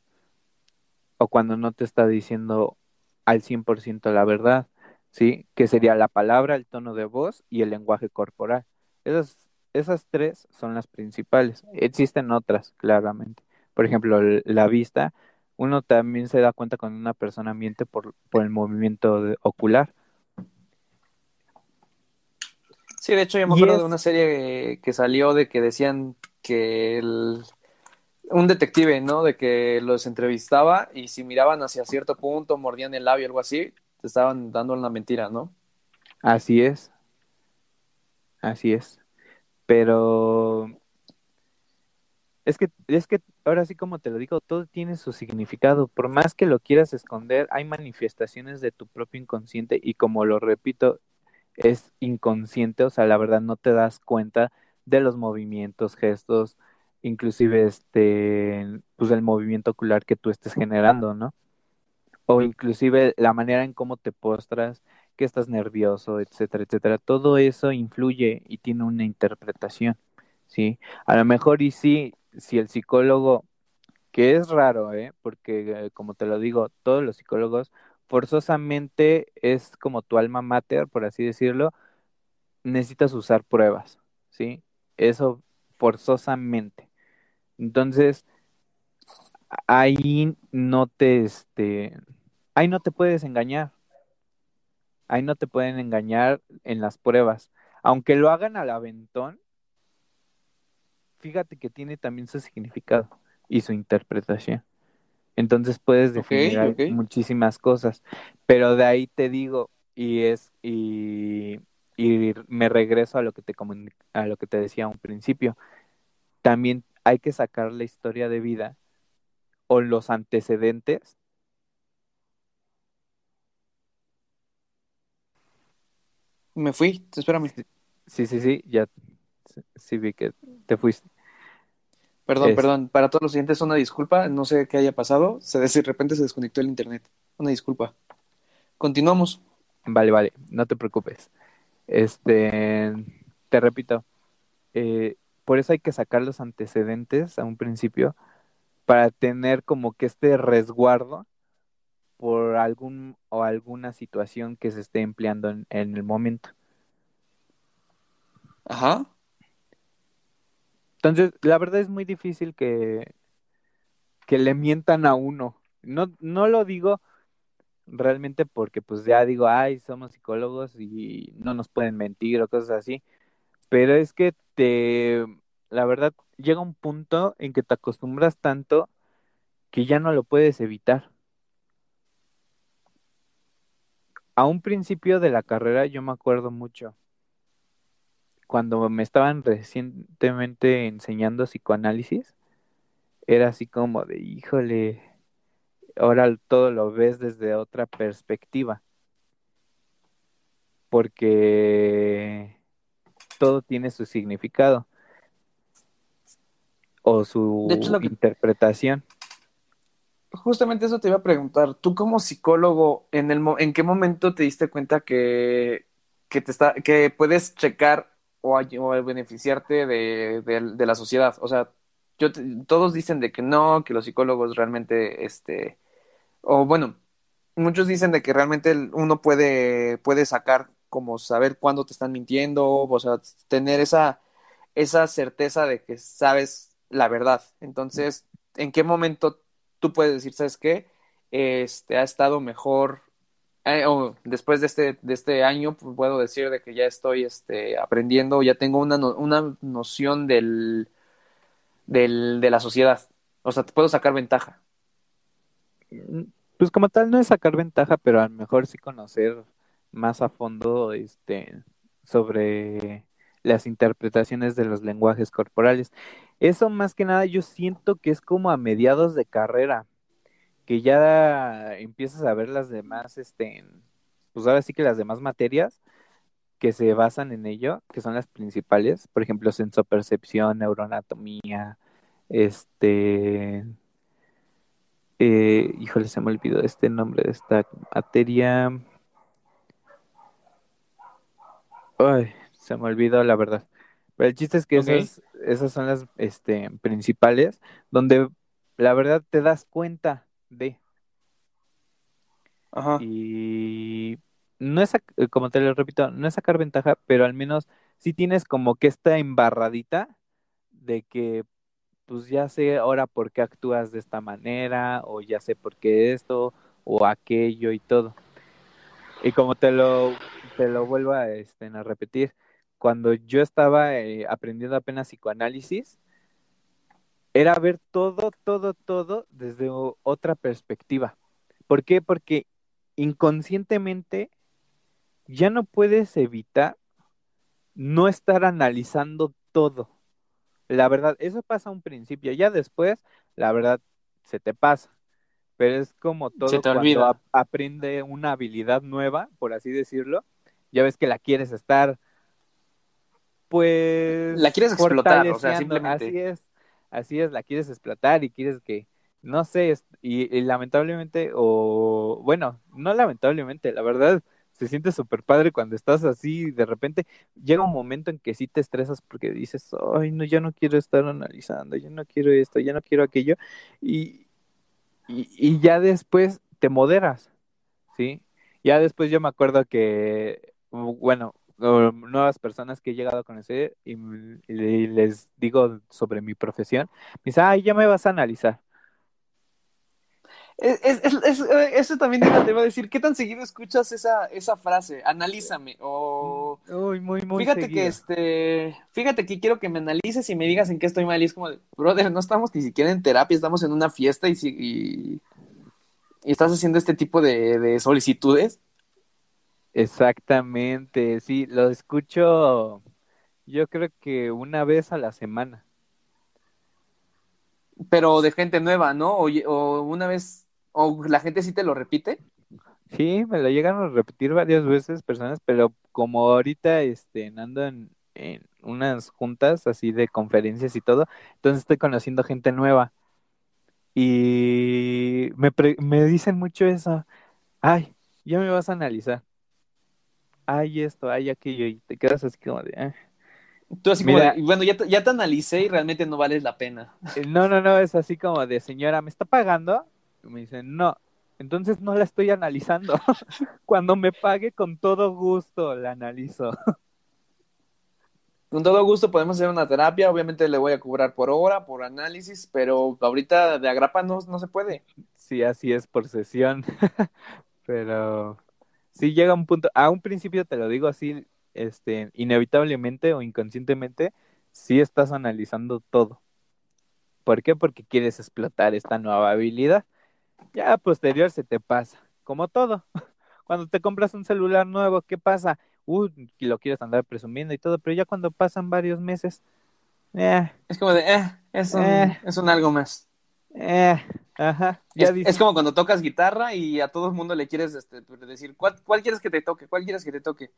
o cuando no te está diciendo al 100% la verdad, ¿sí? Que sería la palabra, el tono de voz y el lenguaje corporal. Esas, esas tres son las principales. Existen otras, claramente. Por ejemplo, la vista, uno también se da cuenta cuando una persona miente por, por el movimiento de- ocular. Sí, de hecho yo me acuerdo es- de una serie que salió de que decían que el, un detective, ¿no? De que los entrevistaba y si miraban hacia cierto punto, mordían el labio o algo así, te estaban dando una mentira, ¿no? Así es. Así es. Pero es que, es que ahora sí como te lo digo, todo tiene su significado. Por más que lo quieras esconder, hay manifestaciones de tu propio inconsciente y como lo repito, es inconsciente, o sea, la verdad no te das cuenta de los movimientos, gestos, inclusive este, pues el movimiento ocular que tú estés generando, ¿no? O inclusive la manera en cómo te postras, que estás nervioso, etcétera, etcétera. Todo eso influye y tiene una interpretación, ¿sí? A lo mejor y si el psicólogo, que es raro, ¿eh? Porque eh, como te lo digo, todos los psicólogos forzosamente es como tu alma mater, por así decirlo, necesitas usar pruebas, ¿sí? Eso forzosamente. Entonces, ahí no te, este, ahí no te puedes engañar. Ahí no te pueden engañar en las pruebas. Aunque lo hagan al aventón, fíjate que tiene también su significado y su interpretación. Entonces puedes definir muchísimas cosas. Pero de ahí te digo, y es, y, y me regreso a lo que te a lo que te decía a un principio. También hay que sacar la historia de vida o los antecedentes Me fui, espérame. Sí, sí, sí, ya sí, vi que te fuiste. Perdón, Es- perdón. Para todos los siguientes, una disculpa. No sé qué haya pasado. Se, de repente se desconectó el internet. Una disculpa. Continuamos. Vale, vale, no te preocupes. Este, te repito, eh, por eso hay que sacar los antecedentes a un principio para tener como que este resguardo por algún o alguna situación que se esté empleando en, en el momento. Ajá. Entonces, la verdad es muy difícil que, que le mientan a uno. No, no lo digo realmente porque pues ya digo, ay, somos psicólogos y no nos pueden mentir o cosas así, pero es que te, la verdad, llega un punto en que te acostumbras tanto que ya no lo puedes evitar. A un principio de la carrera yo me acuerdo mucho, cuando me estaban recientemente enseñando psicoanálisis, era así como de, híjole, ahora todo lo ves desde otra perspectiva, porque todo tiene su significado o su hecho, que- interpretación. Justamente eso te iba a preguntar. Tú como psicólogo, ¿en el en qué momento te diste cuenta que, que te está, que puedes checar o, o beneficiarte de, de- de la sociedad? O sea, yo te- todos dicen de que no, que los psicólogos realmente, este, o bueno, muchos dicen de que realmente uno puede, puede sacar como saber cuándo te están mintiendo, o sea, tener esa, esa certeza de que sabes la verdad. Entonces, ¿en qué momento tú puedes decir, sabes qué? Este ha estado mejor eh, después de este, de este año, pues, puedo decir de que ya estoy este, aprendiendo, ya tengo una, una noción del, del, de la sociedad. O sea, puedo sacar ventaja. Pues como tal no es sacar ventaja, pero a lo mejor sí conocer más a fondo este sobre las interpretaciones de los lenguajes corporales. Eso más que nada yo siento que es como a mediados de carrera, que ya empiezas a ver las demás, este, pues ahora sí que las demás materias que se basan en ello, que son las principales, por ejemplo, sensopercepción, neuroanatomía, este, eh, híjole, se me olvidó este nombre de esta materia. Ay, se me olvidó la verdad. Pero el chiste es que esas, esas son las este, principales, donde la verdad te das cuenta de. Ajá. Y no es, como te lo repito, no es sacar ventaja, pero al menos sí tienes como que esta embarradita de que, pues ya sé ahora por qué actúas de esta manera, o ya sé por qué esto, o aquello y todo. Y como te lo, te lo vuelvo a, este, a repetir, cuando yo estaba eh, aprendiendo apenas psicoanálisis, era ver todo, todo, todo desde otra perspectiva. ¿Por qué? Porque inconscientemente ya no puedes evitar no estar analizando todo. La verdad, eso pasa a un principio, ya después, la verdad, se te pasa. Pero es como todo Se te cuando olvida. aprende una habilidad nueva, por así decirlo, ya ves que la quieres estar, pues... La quieres explotar, o sea, simplemente. Así es, así es, la quieres explotar y quieres que, no sé, y, y lamentablemente, o bueno, no lamentablemente, la verdad, se siente súper padre cuando estás así, de repente llega un momento en que sí te estresas porque dices, ay, no, ya no quiero estar analizando, ya no quiero esto, ya no quiero aquello, y, y, y ya después te moderas, ¿sí? Ya después yo me acuerdo que, bueno, nuevas personas que he llegado a conocer y, m- y les digo sobre mi profesión, me dicen, ay, ya me vas a analizar. Es, es- es- eh, eso también te iba, te iba a decir, ¿qué tan seguido escuchas esa, esa frase? Analízame. O Uy, muy, muy fíjate seguido. que este, fíjate que quiero que me analices y me digas en qué estoy mal. Y es como, de, brother, no estamos ni siquiera en terapia, estamos en una fiesta y, si- y, y estás haciendo este tipo de, de solicitudes. Exactamente, sí, lo escucho yo creo que una vez a la semana. Pero de gente nueva, ¿no? O, o una vez, o la gente sí te lo repite. Sí, me lo llegan a repetir varias veces personas, pero como ahorita este, ando en, en unas juntas así de conferencias y todo, entonces estoy conociendo gente nueva. Y me, pre- me dicen mucho eso, ay, ya me vas a analizar. Ay, esto, ay, aquello, y te quedas así como de, "Ah". Tú así como de, bueno, ya te, ya te analicé y realmente no vales la pena. Eh, No, no, no, es así como de, señora, ¿me está pagando? Y me dicen, no, entonces no la estoy analizando. Cuando me pague, con todo gusto la analizo. Con todo gusto podemos hacer una terapia, obviamente le voy a cobrar por hora, por análisis, pero ahorita de agrapa no, no se puede. Sí, así es por sesión. Pero sí llega un punto, a un principio te lo digo así, este, inevitablemente o inconscientemente, sí estás analizando todo. ¿Por qué? Porque quieres explotar esta nueva habilidad. Ya a posterior se te pasa, como todo. Cuando te compras un celular nuevo, ¿qué pasa? Uh, lo quieres andar presumiendo y todo, pero ya cuando pasan varios meses, eh, Es como de, eh, es un, Eh. es un algo más. Eh, ajá, ya Es, como cuando tocas guitarra y a todo el mundo le quieres este, decir, ¿cuál, ¿cuál quieres que te toque? ¿Cuál quieres que te toque?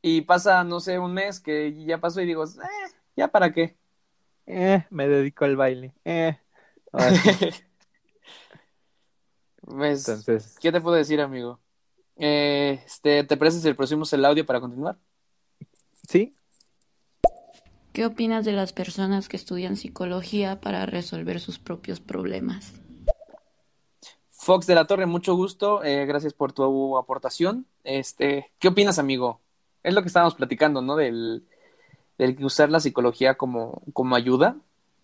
Y pasa, no sé, un mes que ya pasó y digo, eh, ¿ya para qué? eh, me dedico al baile, eh. Pues, Entonces, ¿qué te puedo decir, amigo? Eh, este, ¿te si el próximo el audio para continuar? sí, ¿Qué opinas de las personas que estudian psicología para resolver sus propios problemas? Fox de la Torre, mucho gusto, eh, gracias por tu aportación. Este, ¿qué opinas, amigo? Es lo que estábamos platicando, ¿no? Del, del que usar la psicología como, como ayuda,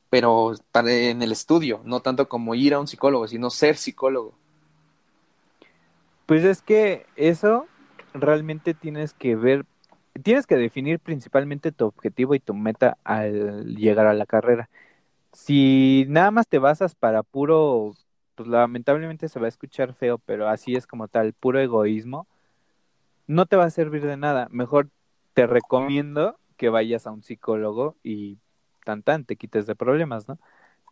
pero para, en el estudio, no tanto como ir a un psicólogo, sino ser psicólogo. Pues es que eso realmente tienes que ver, tienes que definir principalmente tu objetivo y tu meta al llegar a la carrera. Si nada más te basas para puro, pues lamentablemente se va a escuchar feo, pero así es como tal, puro egoísmo, no te va a servir de nada. Mejor te recomiendo que vayas a un psicólogo y tan tan te quites de problemas, ¿no?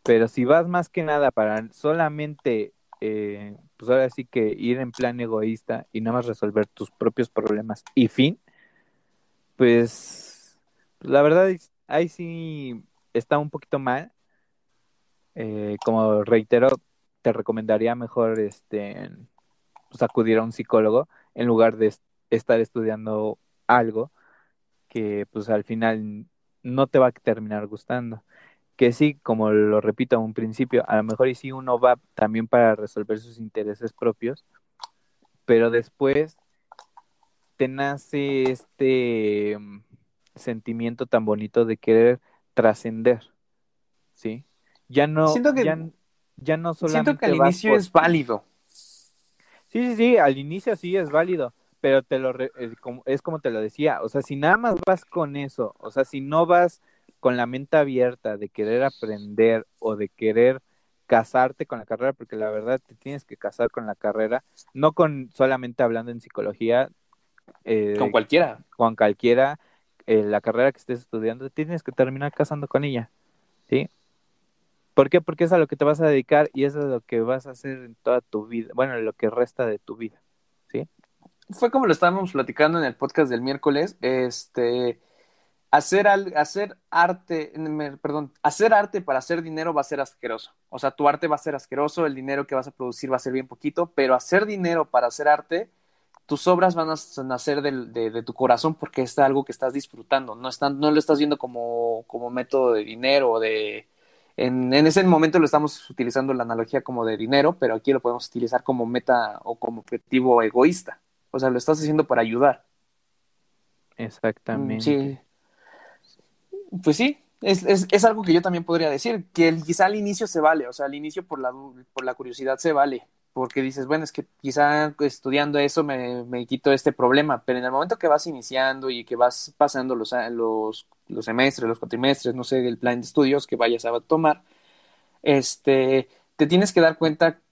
Pero si vas más que nada para solamente, eh, pues ahora sí que ir en plan egoísta y nada más resolver tus propios problemas y fin, pues la verdad ahí sí está un poquito mal. Eh, como reitero, te recomendaría mejor este acudir a un psicólogo en lugar de estar estudiando algo que pues al final no te va a terminar gustando. Que sí, como lo repito a un principio, a lo mejor y sí uno va también para resolver sus intereses propios, pero después te nace este mm, sentimiento tan bonito de querer trascender, ¿sí? Ya no, siento que, ya, no solamente siento que al inicio es válido. Sí, sí, sí, al inicio sí es válido, pero te lo eh, es como te lo decía, o sea, si nada más vas con eso, o sea, si no vas con la mente abierta de querer aprender o de querer casarte con la carrera, porque la verdad te tienes que casar con la carrera, no con solamente hablando en psicología. Eh, con cualquiera. Con cualquiera, eh, la carrera que estés estudiando, tienes que terminar casando con ella, ¿sí? ¿Por qué? Porque es a lo que te vas a dedicar y eso es lo que vas a hacer en toda tu vida, bueno, lo que resta de tu vida, ¿sí? fue como lo estábamos platicando en el podcast del miércoles, este, hacer, hacer arte, perdón, hacer arte para hacer dinero va a ser asqueroso. O sea, tu arte va a ser asqueroso, el dinero que vas a producir va a ser bien poquito, pero hacer dinero para hacer arte, tus obras van a nacer de, de, tu corazón porque es algo que estás disfrutando, no, están, no lo estás viendo como, como método de dinero o de... En, en ese momento lo estamos utilizando la analogía como de dinero, pero aquí lo podemos utilizar como meta o como objetivo egoísta. O sea, lo estás haciendo para ayudar. Exactamente. Sí. Pues sí, es, es, es, algo que yo también podría decir, que el, quizá al inicio se vale, o sea, al inicio por la, por la curiosidad se vale, porque dices, bueno, es que quizá estudiando eso me, me quito este problema, pero en el momento que vas iniciando y que vas pasando los, los, los semestres, los cuatrimestres, no sé, el plan de estudios que vayas a tomar, este, te tienes que dar cuenta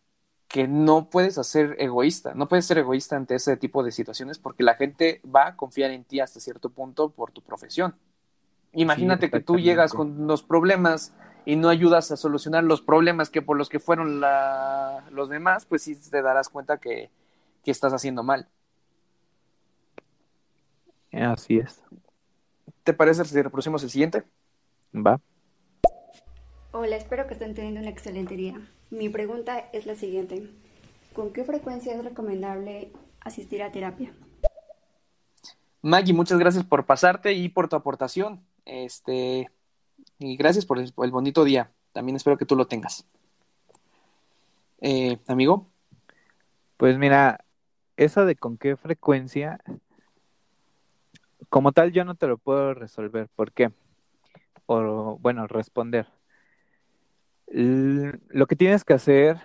que no puedes hacer egoísta, no puedes ser egoísta ante ese tipo de situaciones porque la gente va a confiar en ti hasta cierto punto por tu profesión. Imagínate que tú llegas con los problemas y no ayudas a solucionar los problemas que por los que fueron la, los demás, pues sí te darás cuenta que, que estás haciendo mal. Así es. ¿Te parece si reproducimos el siguiente? Va. Hola, espero que estén teniendo un excelente día. Mi pregunta es la siguiente. ¿Con qué frecuencia es recomendable asistir a terapia? Maggie, muchas gracias por pasarte y por tu aportación. Este, y gracias por el, bonito día. También espero que tú lo tengas. Eh, amigo. Pues mira, eso de con qué frecuencia, como tal yo no te lo puedo resolver. ¿Por qué? O bueno, responder. Lo que tienes que hacer,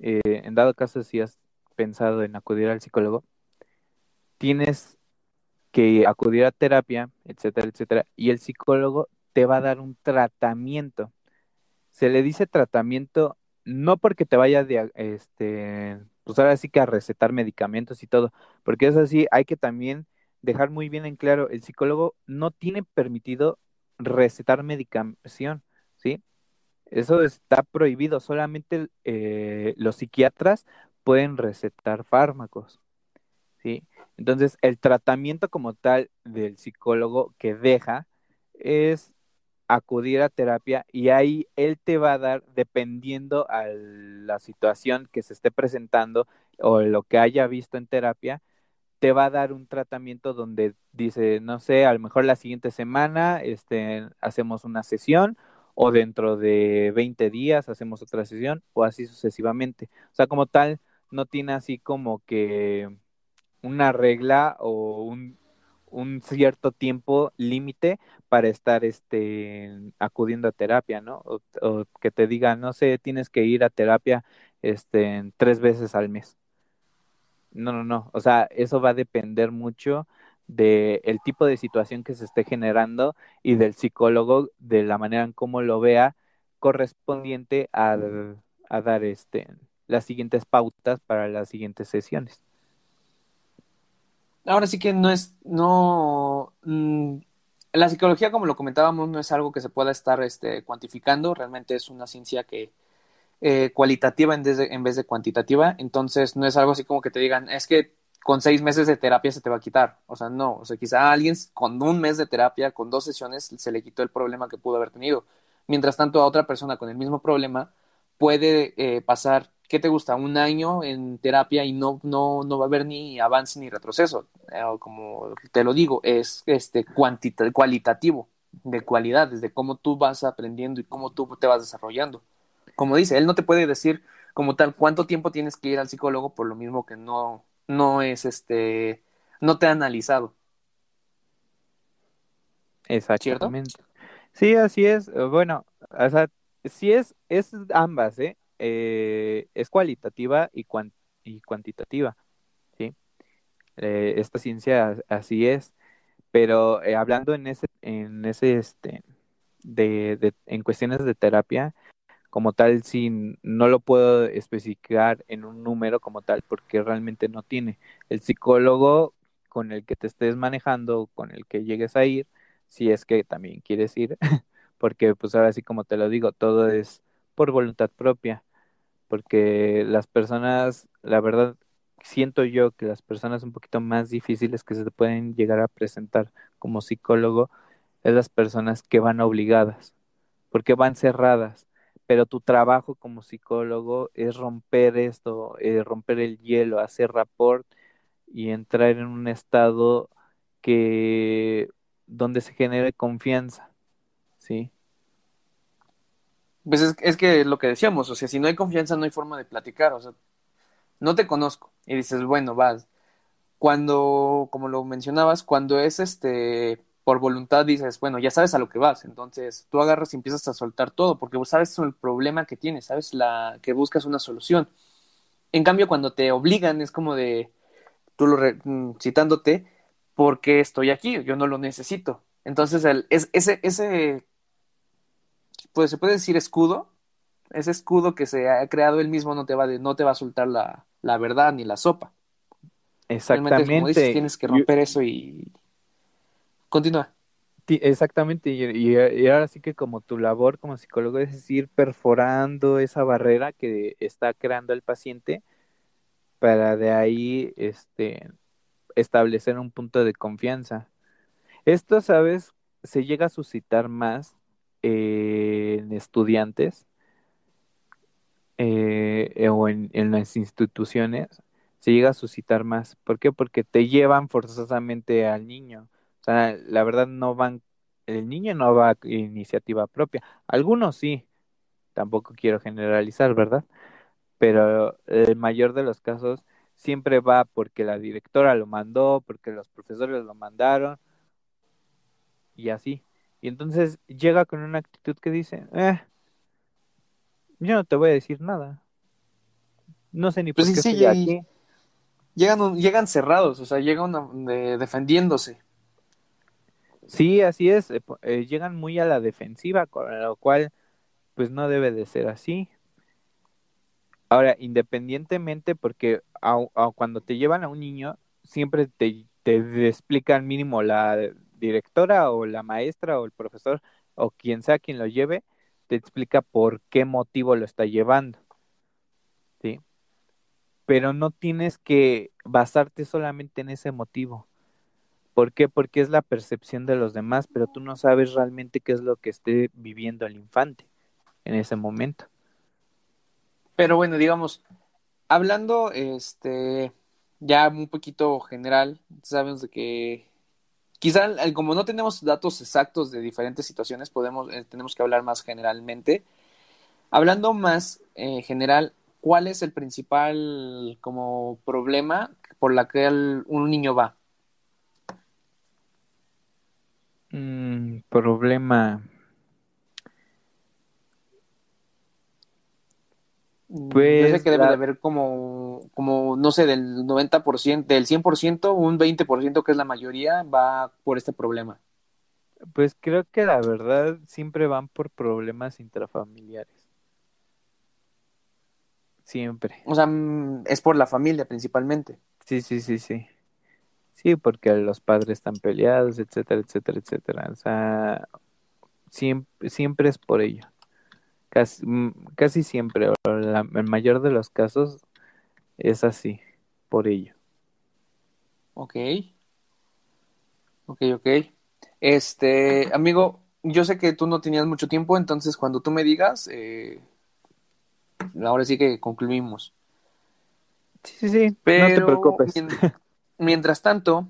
eh, en dado caso si has pensado en acudir al psicólogo, tienes que acudir a terapia, etcétera, etcétera, y el psicólogo te va a dar un tratamiento. Se le dice tratamiento no porque te vaya de, este, pues ahora sí que a recetar medicamentos y todo, porque es así, hay que también dejar muy bien en claro, el psicólogo no tiene permitido recetar medicación, ¿sí? Eso está prohibido, solamente eh, los psiquiatras pueden recetar fármacos. ¿sí? Entonces, el tratamiento como tal del psicólogo que deja es acudir a terapia y ahí él te va a dar, dependiendo a la situación que se esté presentando o lo que haya visto en terapia, te va a dar un tratamiento donde dice, no sé, a lo mejor la siguiente semana este, hacemos una sesión o dentro de 20 días hacemos otra sesión o así sucesivamente. O sea, como tal, no tiene así como que una regla o un, un cierto tiempo límite para estar este acudiendo a terapia, ¿no? O, que te diga, no sé, tienes que ir a terapia este tres veces al mes. No, no, no. O sea, eso va a depender mucho del el tipo de situación que se esté generando y del psicólogo, de la manera en cómo lo vea, correspondiente a, a dar este, las siguientes pautas para las siguientes sesiones. Ahora sí que no es, no, mm, la psicología, como lo comentábamos, no es algo que se pueda estar este, cuantificando, realmente es una ciencia que eh, cualitativa en vez, de, en vez de cuantitativa, entonces no es algo así como que te digan, es que con seis meses de terapia se te va a quitar, o sea, no, o sea, quizá a alguien con un mes de terapia, con dos sesiones, se le quitó el problema que pudo haber tenido, mientras tanto a otra persona con el mismo problema puede eh, pasar ¿qué te gusta? Un año en terapia y no, no, no va a haber ni avance ni retroceso. Eh, como te lo digo, es este cualitativo, de cualidad, desde cómo tú vas aprendiendo y cómo tú te vas desarrollando. Como dice, él no te puede decir como tal cuánto tiempo tienes que ir al psicólogo por lo mismo que no, no es este, no te ha analizado. Exactamente. Sí, así es. Bueno, o sea, sí es, es ambas, ¿eh? Eh, es cualitativa y, y cuantitativa, ¿sí? Eh, esta ciencia así es, pero eh, hablando en ese, en ese, este, de, de, en cuestiones de terapia, como tal, si no lo puedo especificar en un número como tal, porque realmente no tiene. El psicólogo con el que te estés manejando, con el que llegues a ir, si es que también quieres ir, porque pues ahora sí como te lo digo, todo es por voluntad propia porque las personas, la verdad, siento yo que las personas un poquito más difíciles que se pueden llegar a presentar como psicólogo es las personas que van obligadas, porque van cerradas, pero tu trabajo como psicólogo es romper esto, eh, romper el hielo, hacer rapport y entrar en un estado que donde se genere confianza, ¿sí? Pues es, que lo que decíamos, o sea, si no hay confianza no hay forma de platicar, o sea, no te conozco y dices, bueno, vas. Cuando, como lo mencionabas, cuando es este por voluntad dices, bueno, ya sabes a lo que vas, entonces tú agarras y empiezas a soltar todo, porque vos sabes el problema que tienes, sabes la que buscas una solución. En cambio, cuando te obligan es como de, tú lo re, mm, citándote, porque estoy aquí, yo no lo necesito. Entonces, el, es, ese, ese pues se puede decir escudo, ese escudo que se ha creado él mismo no te va, de, no te va a soltar la, la verdad ni la sopa. Exactamente. Como dices, tienes que romper eso y continúa. Exactamente, y, y, ahora sí que como tu labor como psicólogo es ir perforando esa barrera que está creando el paciente para de ahí este establecer un punto de confianza. Esto, sabes, se llega a suscitar más en estudiantes eh, o en, las instituciones se llega a suscitar más. ¿Por qué? Porque te llevan forzosamente al niño. O sea, la verdad no van, el niño no va a iniciativa propia. Algunos sí, tampoco quiero generalizar, ¿verdad? Pero el mayor de los casos siempre va porque la directora lo mandó, porque los profesores lo mandaron y así. Y entonces llega con una actitud que dice, eh, yo no te voy a decir nada. No sé ni por pues qué estoy aquí. Llegan, llegan cerrados, o sea, llegan defendiéndose. Sí, así es. Eh, eh, llegan muy a la defensiva, con lo cual, pues no debe de ser así. Ahora, independientemente, porque cuando te llevan a un niño, siempre te, te explican mínimo la directora o la maestra o el profesor o quien sea quien lo lleve, te explica por qué motivo lo está llevando. ¿Sí? Pero no tienes que basarte solamente en ese motivo. ¿Por qué? Porque es la percepción de los demás, pero tú no sabes realmente qué es lo que esté viviendo el infante en ese momento. Pero bueno, digamos, hablando este ya un poquito general, sabemos de que Quizá como no tenemos datos exactos de diferentes situaciones, podemos, eh, tenemos que hablar más generalmente. Hablando más en general, ¿cuál es el principal como problema por la que un niño va? Mm, problema. Pues, Yo sé Pues, que debe la- de haber como, como, no sé, del 90%, del 100%, un 20% que es la mayoría, va por este problema. Pues creo que la verdad siempre van por problemas intrafamiliares. Siempre. O sea, mm, es por la familia principalmente. Sí, sí, sí, sí. Sí, porque los padres están peleados, etcétera, etcétera, etcétera. O sea, siempre, siempre es por ello. Casi, mm, casi siempre, o la, el mayor de los casos es así, por ello. Ok. Ok, ok. Este, amigo, yo sé que tú no tenías mucho tiempo, entonces cuando tú me digas, eh, ahora sí que concluimos. Sí, sí, sí, no te Pero preocupes. mien- mientras tanto,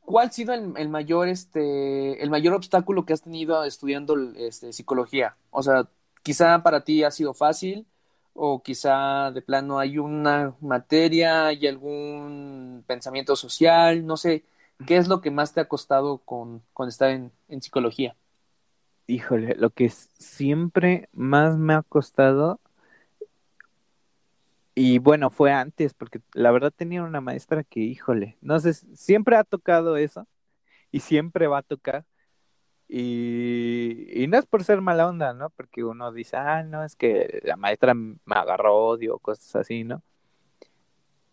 ¿cuál ha sido el, el mayor, este, el mayor obstáculo que has tenido estudiando este, psicología? O sea, quizá para ti ha sido fácil, o quizá de plano hay una materia, hay algún pensamiento social, no sé, ¿qué es lo que más te ha costado con, con estar en, en psicología? Híjole, lo que siempre más me ha costado, y bueno, fue antes, porque la verdad tenía una maestra que, híjole, no sé, siempre ha tocado eso, y siempre va a tocar, y, no es por ser mala onda, ¿no? Porque uno dice, ah, no, es que la maestra me agarró odio, cosas así, ¿no?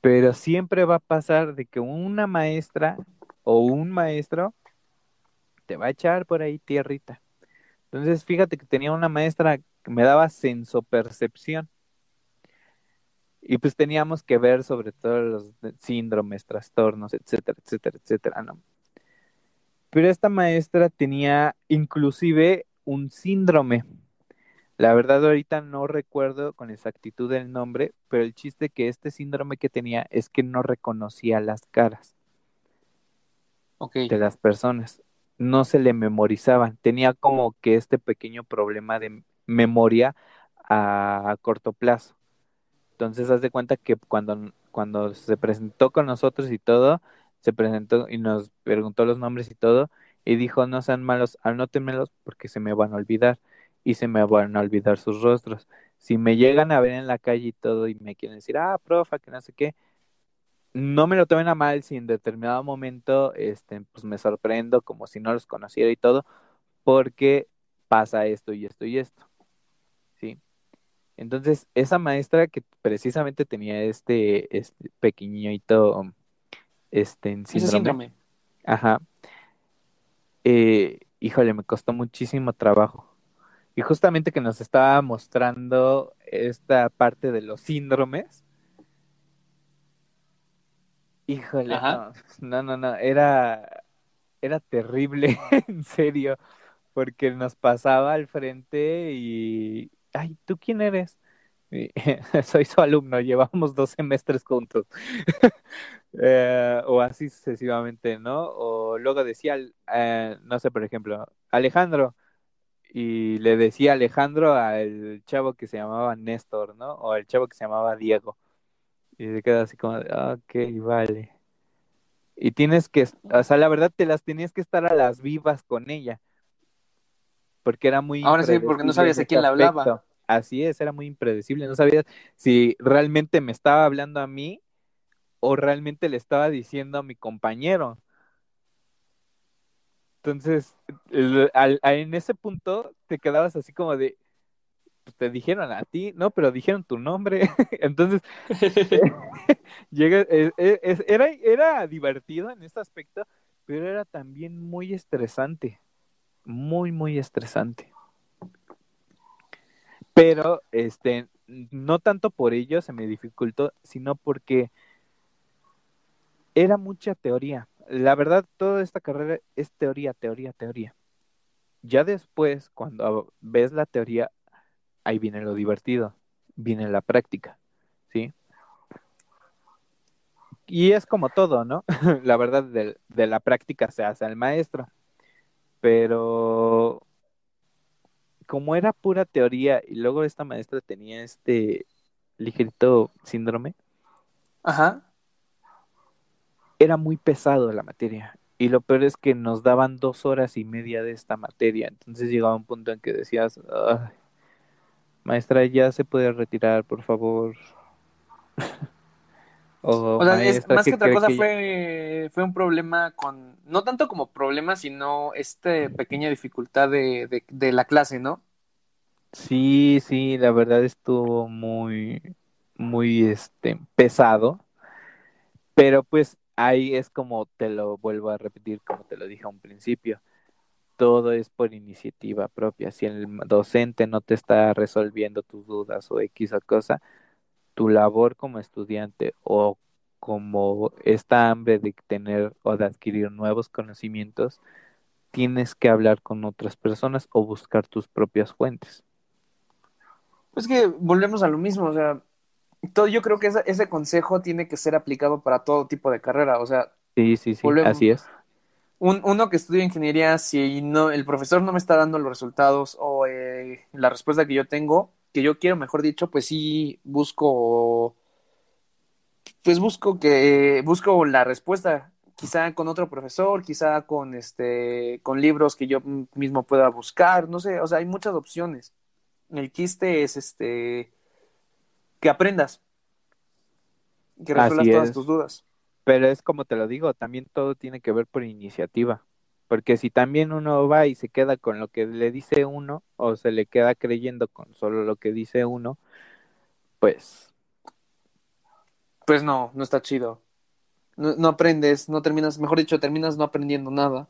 Pero siempre va a pasar de que una maestra o un maestro te va a echar por ahí tierrita. Entonces, fíjate que tenía una maestra que me daba sensopercepción. Y pues teníamos que ver sobre todo los síndromes, trastornos, etcétera, etcétera, etcétera, ¿no? Pero esta maestra tenía inclusive un síndrome. La verdad ahorita no recuerdo con exactitud el nombre, pero el chiste que este síndrome que tenía es que no reconocía las caras de las personas. No se le memorizaban. Tenía como que este pequeño problema de memoria a, a corto plazo. Entonces, haz de cuenta que cuando, cuando se presentó con nosotros y todo, se presentó y nos preguntó los nombres y todo, y dijo, no sean malos, anótenmelos porque se me van a olvidar y se me van a olvidar sus rostros. Si me llegan a ver en la calle y todo y me quieren decir, ah, profa, que no sé qué, no me lo tomen a mal si en determinado momento este, pues me sorprendo como si no los conociera y todo, porque pasa esto y esto y esto. ¿Sí? Entonces, esa maestra que precisamente tenía este, este pequeñito este, en ese síndrome, ajá, eh, híjole, me costó muchísimo trabajo. Y justamente que nos estaba mostrando esta parte de los síndromes, híjole, no, no, no, no, era, era terrible, en serio, porque nos pasaba al frente y, ay, ¿tú quién eres? Soy su alumno, llevamos dos semestres juntos. Eh, o así sucesivamente, ¿no? O luego decía, eh, no sé, por ejemplo, Alejandro, y le decía Alejandro al chavo que se llamaba Néstor, ¿no? O al chavo que se llamaba Diego. Y se queda así como, de, ok, vale. Y tienes que, o sea, la verdad te las tenías que estar a las vivas con ella, porque era muy Ahora sí, porque no sabías a quién le hablaba. Así es, era muy impredecible, no sabías si realmente me estaba hablando a mí o realmente le estaba diciendo a mi compañero. Entonces, al- en ese punto te quedabas así como de, pues te dijeron a ti, no, pero dijeron tu nombre. Entonces, llega, es- es- es- era, era divertido en ese aspecto, pero era también muy estresante, muy, muy estresante. Pero, este, no tanto por ello se me dificultó, sino porque era mucha teoría. La verdad, toda esta carrera es teoría, teoría, teoría. Ya después, cuando ves la teoría, ahí viene lo divertido, viene la práctica, ¿sí? Y es como todo, ¿no? La verdad, de, de la práctica se hace al maestro. Pero como era pura teoría y luego esta maestra tenía este ligerito síndrome, Ajá. era muy pesado la materia. Y lo peor es que nos daban dos horas y media de esta materia. Entonces llegaba un punto en que decías, "Ay, maestra, ya se puede retirar, por favor. o, sea, más que, otra cosa fue, fue un problema con, no tanto como problema, sino esta pequeña dificultad de, de la clase, ¿no? Sí, sí, la verdad estuvo muy, muy, este, pesado, pero pues ahí es como te lo vuelvo a repetir, como te lo dije a un principio, todo es por iniciativa propia. Si el docente no te está resolviendo tus dudas o X o cosa, tu labor como estudiante o como esta hambre de tener o de adquirir nuevos conocimientos, tienes que hablar con otras personas o buscar tus propias fuentes. Pues que volvemos a lo mismo, o sea, todo, yo creo que ese, consejo tiene que ser aplicado para todo tipo de carrera, o sea. Sí, sí, sí, así es. Un, uno que estudia ingeniería, si no, el profesor no me está dando los resultados o eh, la respuesta que yo tengo, que yo quiero, mejor dicho, pues sí busco, pues busco que, busco la respuesta, quizá con otro profesor, quizá con este, con libros que yo mismo pueda buscar, no sé, o sea, hay muchas opciones. El quiste es este que aprendas, que resuelvas todas tus dudas. Pero es como te lo digo, también todo tiene que ver por iniciativa. Porque si también uno va y se queda con lo que le dice uno, o se le queda creyendo con solo lo que dice uno, pues. Pues no, no está chido. No, no aprendes, no terminas, mejor dicho, terminas no aprendiendo nada.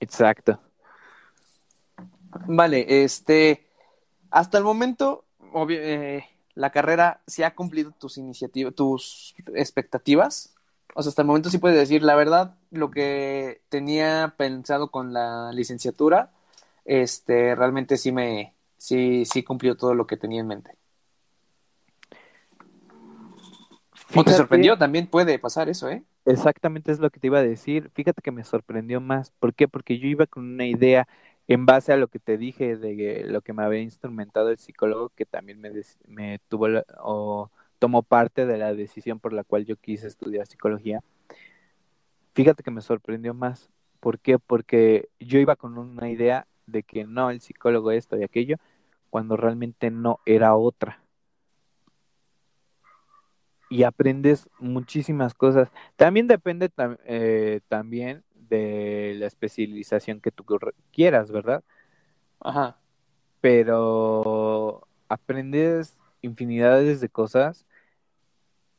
Exacto. Vale, este. Hasta el momento, eh, la carrera sí ha cumplido tus iniciativas, tus expectativas. O sea, hasta el momento sí puedes decir, la verdad, lo que tenía pensado con la licenciatura, este, realmente sí me, sí, sí cumplió todo lo que tenía en mente. o te sorprendió, también puede pasar eso, ¿eh? Exactamente es lo que te iba a decir. Fíjate que me sorprendió más. ¿Por qué? Porque yo iba con una idea en base a lo que te dije de lo que me había instrumentado el psicólogo, que también me, me tuvo o tomó parte de la decisión por la cual yo quise estudiar psicología, fíjate que me sorprendió más. ¿Por qué? Porque yo iba con una idea de que no, el psicólogo esto y aquello, cuando realmente no era otra. Y aprendes muchísimas cosas. También depende eh, también de la especialización que tú quieras, ¿verdad? Ajá. Pero aprendes infinidades de cosas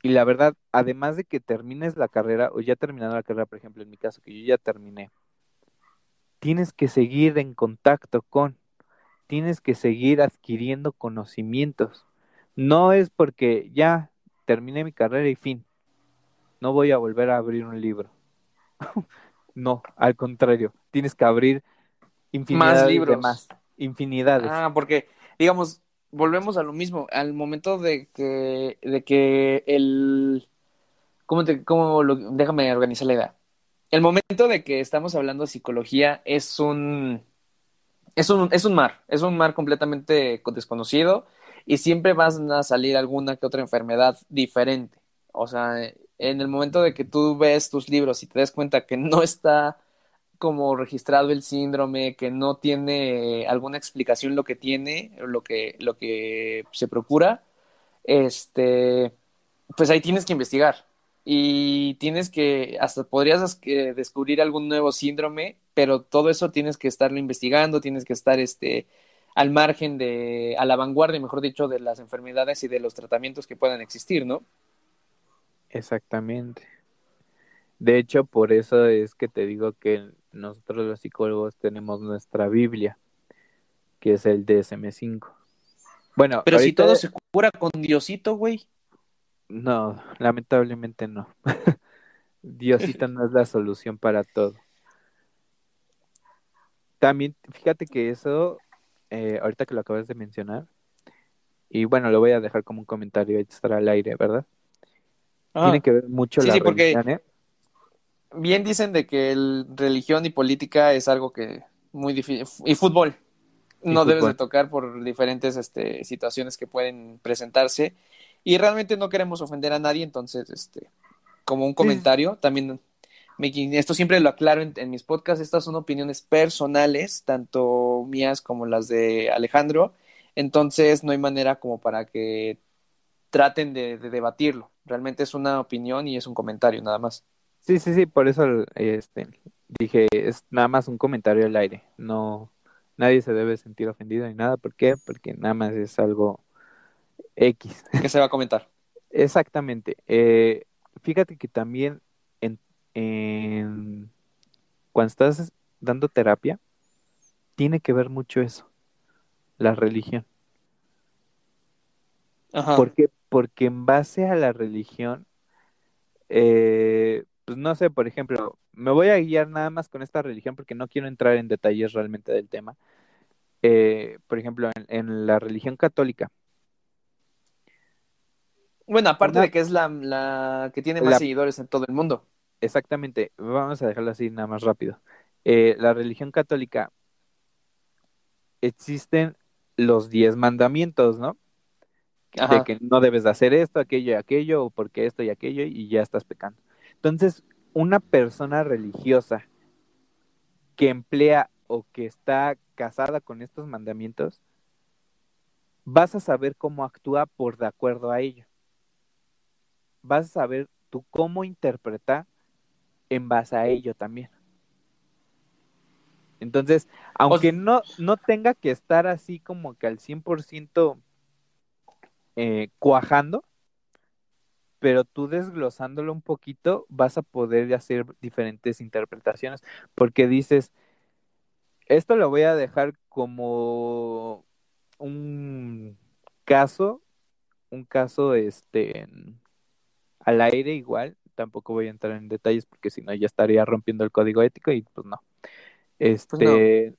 y la verdad, además de que termines la carrera o ya terminando la carrera, por ejemplo, en mi caso, que yo ya terminé, tienes que seguir en contacto con, tienes que seguir adquiriendo conocimientos. No es porque ya terminé mi carrera y fin, no voy a volver a abrir un libro. No, al contrario, tienes que abrir infinidades más libros. más, infinidades. Ah, porque, digamos, volvemos a lo mismo, al momento de que, de que el, ¿cómo te, cómo lo, déjame organizar la idea. El momento de que estamos hablando de psicología es un, es un, es un mar, es un mar completamente desconocido y siempre vas a salir alguna que otra enfermedad diferente. O sea, en el momento de que tú ves tus libros y te das cuenta que no está como registrado el síndrome, que no tiene alguna explicación lo que tiene, lo que, lo que se procura, este, pues ahí tienes que investigar. Y tienes que, hasta podrías descubrir algún nuevo síndrome, pero todo eso tienes que estarlo investigando, tienes que estar este, al margen de, a la vanguardia, mejor dicho, de las enfermedades y de los tratamientos que puedan existir, ¿no? Exactamente. De hecho, por eso es que te digo que nosotros los psicólogos tenemos nuestra Biblia, que es el DSM5. Bueno, pero si todo se cura con Diosito, güey. No, lamentablemente no. Diosito no es la solución para todo. También, fíjate que eso, eh, ahorita que lo acabas de mencionar, y bueno, lo voy a dejar como un comentario extra al aire, ¿verdad? Tiene que ver mucho la religión, ¿eh? Bien dicen de que el religión y política es algo que muy difícil. Y fútbol. no debes de tocar por diferentes este, situaciones que pueden presentarse. Y realmente no queremos ofender a nadie, entonces, este, como un comentario, también esto siempre lo aclaro en, en, mis podcasts, estas son opiniones personales, tanto mías como las de Alejandro. Entonces no hay manera como para que traten de, de debatirlo. Realmente es una opinión y es un comentario nada más. Sí, sí, sí, por eso este, dije, es nada más un comentario al aire, no, nadie se debe sentir ofendido ni nada, ¿por qué? Porque nada más es algo X. Que se va a comentar. Exactamente. Eh, fíjate que también en, en, cuando estás dando terapia, tiene que ver mucho eso, la religión. Ajá. ¿Por qué? Porque en base a la religión, eh, pues no sé, por ejemplo, me voy a guiar nada más con esta religión porque no quiero entrar en detalles realmente del tema. Eh, por ejemplo, en, en, la religión católica. Bueno, aparte Una, de que es la, la que tiene más la, seguidores en todo el mundo. Exactamente, vamos a dejarlo así nada más rápido. Eh, la religión católica existen los diez mandamientos, ¿no? Ajá. De que no debes de hacer esto, aquello y aquello, o porque esto y aquello, y ya estás pecando. Entonces, una persona religiosa que emplea o que está casada con estos mandamientos, vas a saber cómo actúa por de acuerdo a ello. Vas a saber tú cómo interpretar en base a ello también. Entonces, aunque o... no, no tenga que estar así como que al 100% eh, cuajando, pero tú desglosándolo un poquito vas a poder hacer diferentes interpretaciones, porque dices, esto lo voy a dejar como un caso, un caso este al aire igual, tampoco voy a entrar en detalles porque si no ya estaría rompiendo el código ético y pues no. Este pues no.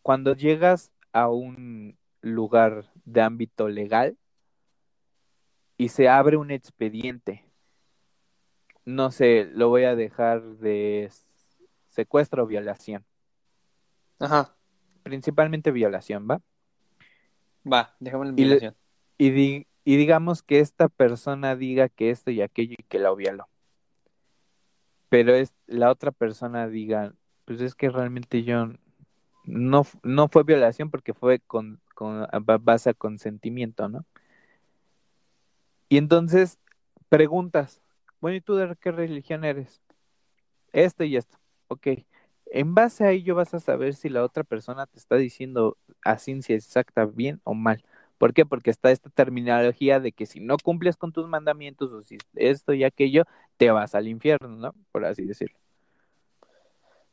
cuando llegas a un lugar de ámbito legal, y se abre un expediente. No sé, lo voy a dejar de secuestro o violación. Ajá. Principalmente violación, ¿va? Va, dejamos en violación. Y, y, di, y, digamos que esta persona diga que esto y aquello y que la violó. Pero es la otra persona diga, pues es que realmente yo no, no fue violación porque fue con, con base a consentimiento, ¿no? Y entonces preguntas, bueno, ¿y tú de qué religión eres? Esto y esto. Ok. En base a ello vas a saber si la otra persona te está diciendo a ciencia exacta bien o mal. ¿Por qué? Porque está esta terminología de que si no cumples con tus mandamientos o si esto y aquello, te vas al infierno, ¿no? Por así decirlo.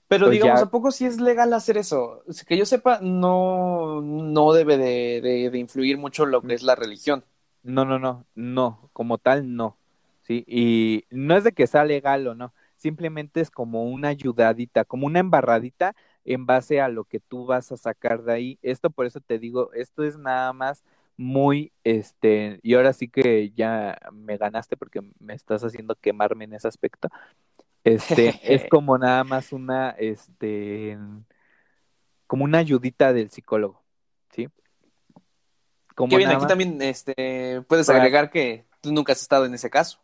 Pero pues digamos, ya... ¿a poco sí es legal hacer eso? Que yo sepa, no, no debe de, de, de influir mucho lo que es la religión. No, no, no, no, como tal no. Sí, y no es de que sea legal o no, simplemente es como una ayudadita, como una embarradita en base a lo que tú vas a sacar de ahí. Esto por eso te digo, esto es nada más muy, este, y ahora sí que ya me ganaste porque me estás haciendo quemarme en ese aspecto. Este, es como nada más una, este, como una ayudita del psicólogo, ¿sí? Como que bien, aquí más... también este, puedes Para... agregar que tú nunca has estado en ese caso.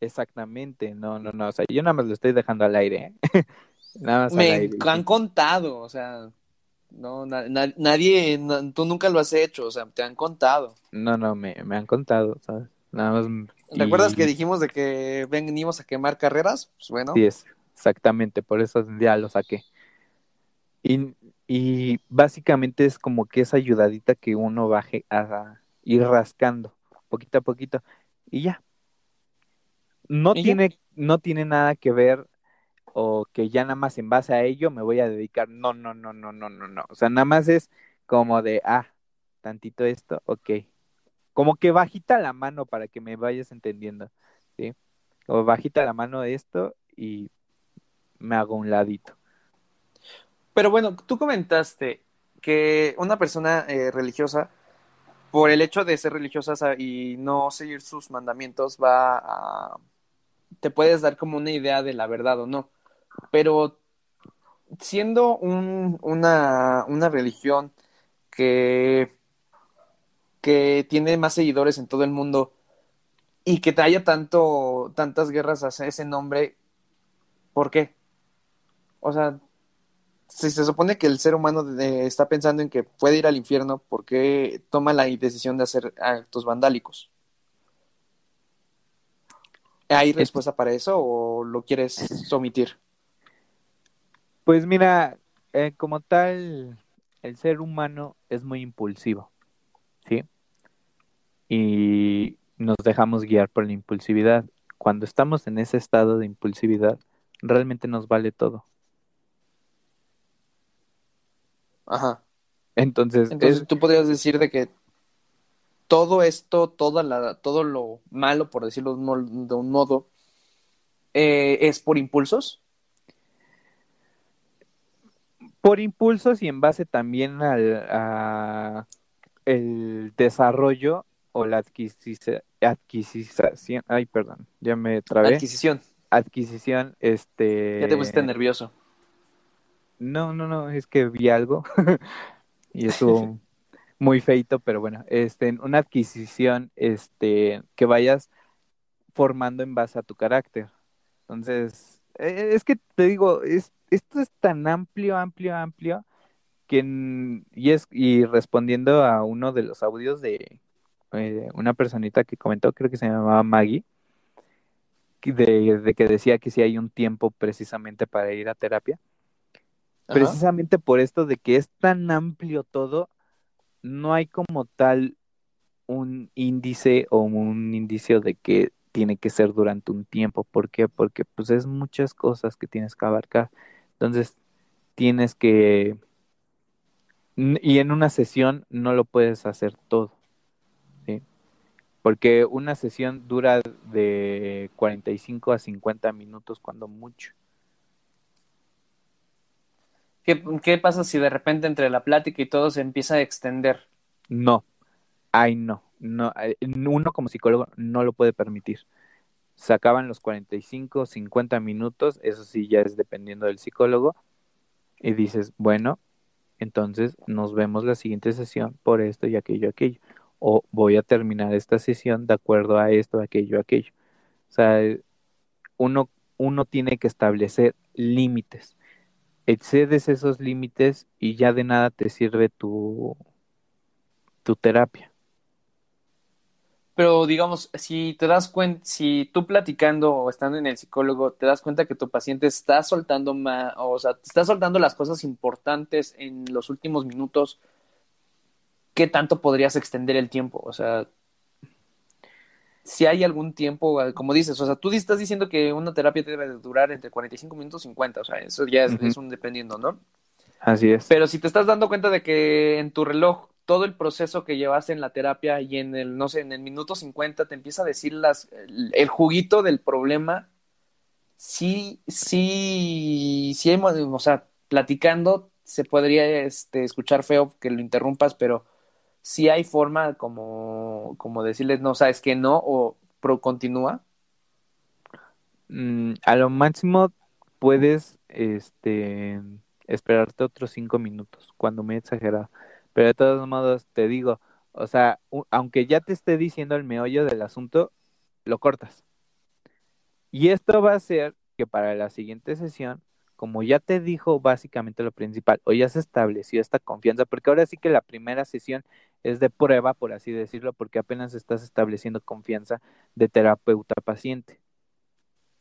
Exactamente, no, no, no, o sea, yo nada más lo estoy dejando al aire. ¿eh? nada más Me al aire, han sí. contado, o sea, no, na na nadie, na tú nunca lo has hecho, o sea, te han contado. No, no, me, me han contado, ¿sabes? Nada más. ¿Recuerdas y... que dijimos de que venimos a quemar carreras? Pues bueno. Sí, es, exactamente, por eso ya lo saqué. Y y básicamente es como que esa ayudadita que uno baje a ir rascando poquito a poquito y ya. No ¿Y tiene, ya? no tiene nada que ver o que ya nada más en base a ello me voy a dedicar. No, no, no, no, no, no, no. O sea, nada más es como de, ah, tantito esto, ok. Como que bajita la mano para que me vayas entendiendo, ¿sí? O bajita la mano de esto y me hago un ladito. Pero bueno, tú comentaste que una persona eh, religiosa, por el hecho de ser religiosa y no seguir sus mandamientos, va a... te puedes dar como una idea de la verdad o no. Pero siendo un, una, una religión que, que tiene más seguidores en todo el mundo y que te haya tanto, tantas guerras hacia ese nombre, ¿por qué? O sea, si se supone que el ser humano de- está pensando en que puede ir al infierno, ¿por qué toma la decisión de hacer actos vandálicos? ¿Hay respuesta para eso o lo quieres omitir? Pues mira, eh, como tal, el ser humano es muy impulsivo, ¿sí? Y nos dejamos guiar por la impulsividad. Cuando estamos en ese estado de impulsividad, realmente nos vale todo. Ajá. Entonces, Entonces es- tú podrías decir de que todo esto, toda la, todo lo malo, por decirlo de un, mol- de un modo, eh, es por impulsos. por impulsos y en base también al a el desarrollo o la adquisición, adquisición, ay, perdón, ya me trabé. Adquisición. adquisición, este... Ya te pusiste nervioso. No, no, no, es que vi algo y estuvo muy feito, pero bueno, este, una adquisición, este, que vayas formando en base a tu carácter. Entonces, eh, es que te digo, es, esto es tan amplio, amplio, amplio, que, en- y es, y respondiendo a uno de los audios de eh, una personita que comentó, creo que se llamaba Maggie, de, de que decía que si hay un tiempo precisamente para ir a terapia. Ajá. Precisamente por esto de que es tan amplio todo, no hay como tal un índice o un indicio de que tiene que ser durante un tiempo. ¿Por qué? Porque pues es muchas cosas que tienes que abarcar. Entonces, tienes que... Y en una sesión no lo puedes hacer todo. ¿sí? Porque una sesión dura de 45 a 50 minutos cuando mucho. ¿Qué, pasa si de repente entre la plática y todo se empieza a extender? No, ay no, no, eh, uno como psicólogo no lo puede permitir. Se acaban los 45, 50 minutos, eso sí ya es dependiendo del psicólogo, y dices, bueno, entonces nos vemos la siguiente sesión por esto y aquello, aquello. O voy a terminar esta sesión de acuerdo a esto, aquello, aquello. O sea, eh, uno, uno tiene que establecer límites. Excedes esos límites y ya de nada te sirve tu, tu terapia. Pero digamos, si te das cuenta, si tú platicando o estando en el psicólogo, te das cuenta que tu paciente está soltando más, o sea, te está soltando las cosas importantes en los últimos minutos, ¿qué tanto podrías extender el tiempo? O sea, si hay algún tiempo, como dices, o sea, tú estás diciendo que una terapia debe de durar entre 45 minutos y 50, o sea, eso ya es, un dependiendo, ¿no? Así es. Pero si te estás dando cuenta de que en tu reloj todo el proceso que llevaste en la terapia y en el, no sé, en el minuto 50 te empieza a decir las, el, el juguito del problema, sí, sí, sí, o sea, platicando se podría este, escuchar feo que lo interrumpas, pero sí hay forma como, como decirles, no, sabes que no, o pro, continúa. Mm, a lo máximo puedes este, esperarte otros cinco minutos, cuando muy exagerado. Pero de todos modos, te digo, o sea, aunque ya te esté diciendo el meollo del asunto, lo cortas. Y esto va a hacer que para la siguiente sesión, como ya te dijo básicamente lo principal, o ya se estableció esta confianza, porque ahora sí que la primera sesión es de prueba, por así decirlo, porque apenas estás estableciendo confianza de terapeuta-paciente.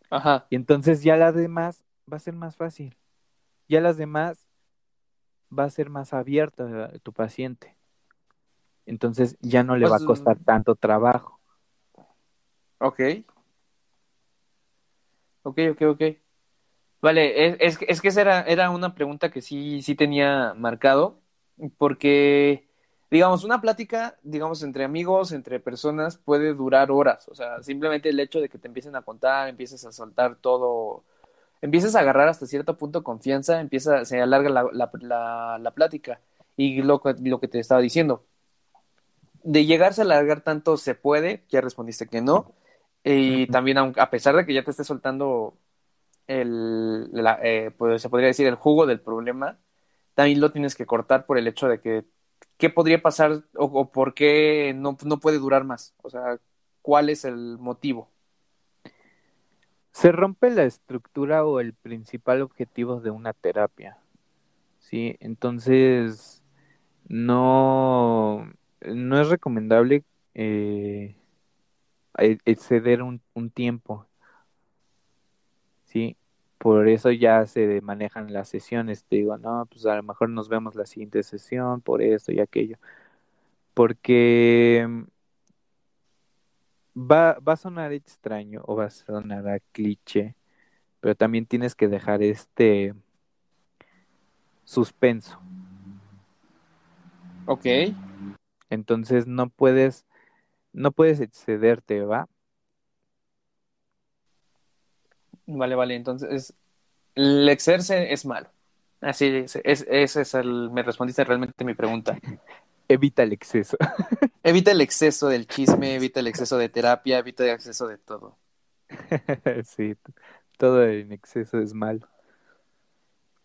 Ajá. Y entonces ya las demás va a ser más fácil. Ya las demás va a ser más abierto a tu paciente. Entonces ya no le va a Pues, costar tanto trabajo. Ok. Ok, ok, ok. Vale, es, es, que- es que esa era, era una pregunta que sí, sí tenía marcado, porque, digamos, una plática, digamos, entre amigos, entre personas, puede durar horas. O sea, simplemente el hecho de que te empiecen a contar, empieces a soltar todo, empieces a agarrar hasta cierto punto confianza, empieza, se alarga la, la, la, la plática. Y lo, que- lo que te estaba diciendo, de llegarse a alargar tanto se puede, ya respondiste que no. Y también, a pesar de que ya te esté soltando el, la- eh, pues, se podría decir el jugo del problema, también lo tienes que cortar por el hecho de que qué podría pasar o, por qué no, no puede durar más. O sea, ¿cuál es el motivo? Se rompe la estructura o el principal objetivo de una terapia. ¿sí? Entonces, no, no es recomendable eh, exceder un, un tiempo, ¿sí? Por eso ya se manejan las sesiones. Te digo, no, pues a lo mejor nos vemos la siguiente sesión por esto y aquello. Porque va, va a sonar extraño o va a sonar a cliché, pero también tienes que dejar este suspenso. Ok. Entonces no puedes, no puedes excederte, ¿va? Vale, vale. Entonces, el excederse es malo. Así es, es, ese es el, me respondiste realmente mi pregunta. Evita el exceso. Evita el exceso del chisme, evita el exceso de terapia, evita el exceso de todo. sí, todo en exceso es malo.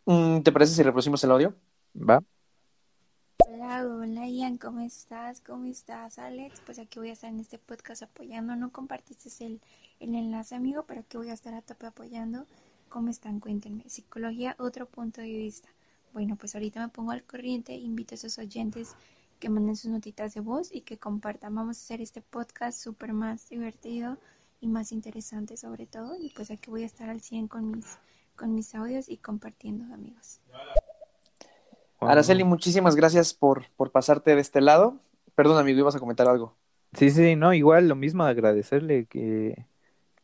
Mm, ¿Te parece si reproducimos el audio? ¿Va? Hola, hola Ian, ¿cómo estás? ¿Cómo estás, Alex? Pues aquí voy a estar en este podcast apoyando. No compartiste el, el enlace, amigo, pero aquí voy a estar a tope apoyando. ¿Cómo están? Cuéntenme. Psicología, otro punto de vista. Bueno, pues ahorita me pongo al corriente, invito a esos oyentes que manden sus notitas de voz y que compartan. Vamos a hacer este podcast súper más divertido y más interesante sobre todo. Y pues aquí voy a estar al 100 con mis, con mis audios y compartiendo, amigos. Araceli, muchísimas gracias por, por pasarte de este lado. Perdón, amigo, ibas a comentar algo. Sí, sí, no, igual lo mismo agradecerle que,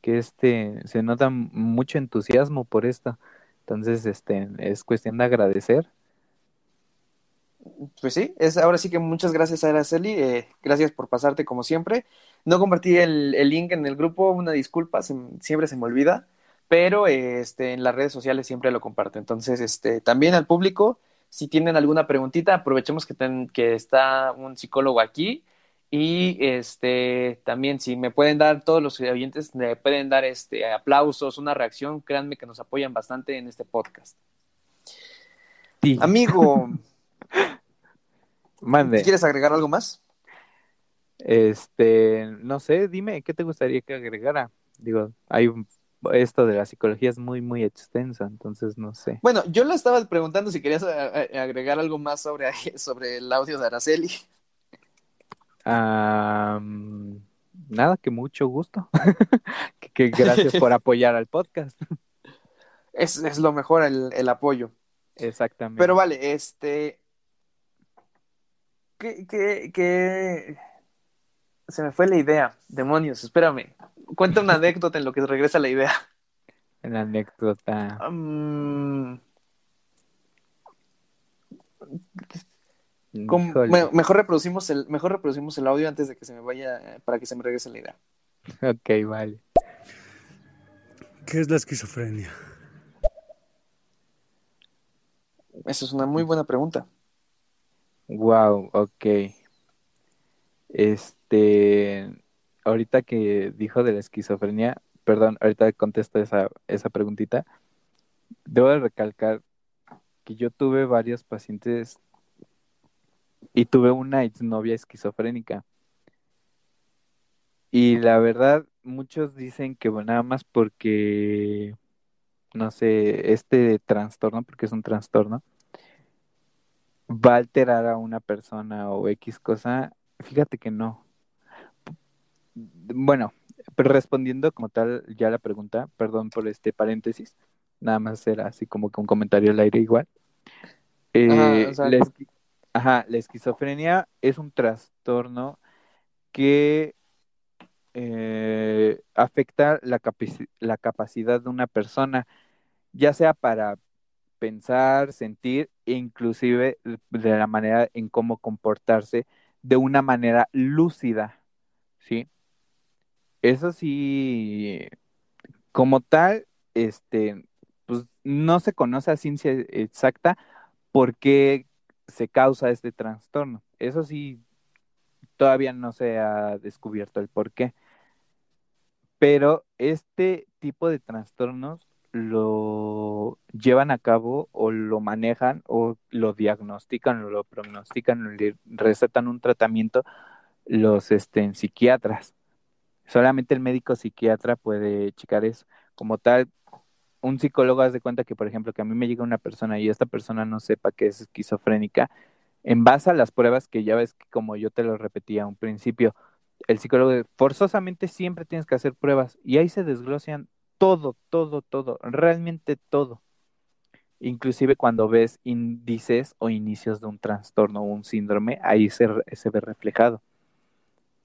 que este se nota mucho entusiasmo por esto. Entonces, este es cuestión de agradecer pues sí, es ahora sí que muchas gracias a Araceli, eh, gracias por pasarte como siempre. No compartí el, el link en el grupo, una disculpa, siempre se me olvida, pero este, en las redes sociales siempre lo comparto. Entonces, este, también al público, si tienen alguna preguntita, aprovechemos que, ten, que está un psicólogo aquí y este, también si me pueden dar, todos los oyentes me pueden dar este, aplausos, una reacción, créanme que nos apoyan bastante en este podcast. Sí. Amigo. Mande. ¿Quieres agregar algo más? Este, no sé, dime, ¿qué te gustaría que agregara? Digo, hay un, esto de la psicología es muy, muy extenso, entonces no sé. Bueno, yo le estaba preguntando si querías agregar algo más sobre, sobre el audio de Araceli. Um, nada, que mucho gusto. que, que, gracias por apoyar al podcast. Es, es lo mejor el, el apoyo. Exactamente. Pero vale, este, ¿Qué, qué, qué? Se me fue la idea. Demonios, espérame. Cuenta una anécdota en lo que regresa la idea. La anécdota. Um... Bueno, mejor reproducimos el mejor reproducimos el audio antes de que se me vaya para que se me regrese la idea. Ok, vale. ¿Qué es la esquizofrenia? Esa es una muy buena pregunta. Wow, ok. Este, ahorita que dijo de la esquizofrenia, perdón, ahorita contesto esa, esa preguntita. Debo de recalcar que yo tuve varios pacientes y tuve una exnovia esquizofrénica. Y la verdad, muchos dicen que bueno, nada más porque, no sé, este trastorno, porque es un trastorno, va a alterar a una persona o X cosa, fíjate que no. Bueno, pero respondiendo como tal ya la pregunta, perdón por este paréntesis, nada más era así como que un comentario al aire igual. Eh, ajá, o sea, la, esqui ajá, la esquizofrenia es un trastorno que eh, afecta la, capaci la capacidad de una persona, ya sea para pensar, sentir e inclusive de la manera en cómo comportarse de una manera lúcida, ¿sí? Eso sí, como tal, este, pues no se conoce a ciencia exacta por qué se causa este trastorno. Eso sí, todavía no se ha descubierto el por qué. Pero este tipo de trastornos lo llevan a cabo o lo manejan o lo diagnostican o lo pronostican o le recetan un tratamiento los este, psiquiatras. Solamente el médico psiquiatra puede checar eso. Como tal, un psicólogo hace cuenta que, por ejemplo, que a mí me llega una persona y esta persona no sepa que es esquizofrénica, en base a las pruebas que ya ves que como yo te lo repetía a un principio, el psicólogo forzosamente siempre tienes que hacer pruebas y ahí se desglosan todo, todo, todo, realmente todo. Inclusive cuando ves índices o inicios de un trastorno o un síndrome, ahí se, se ve reflejado.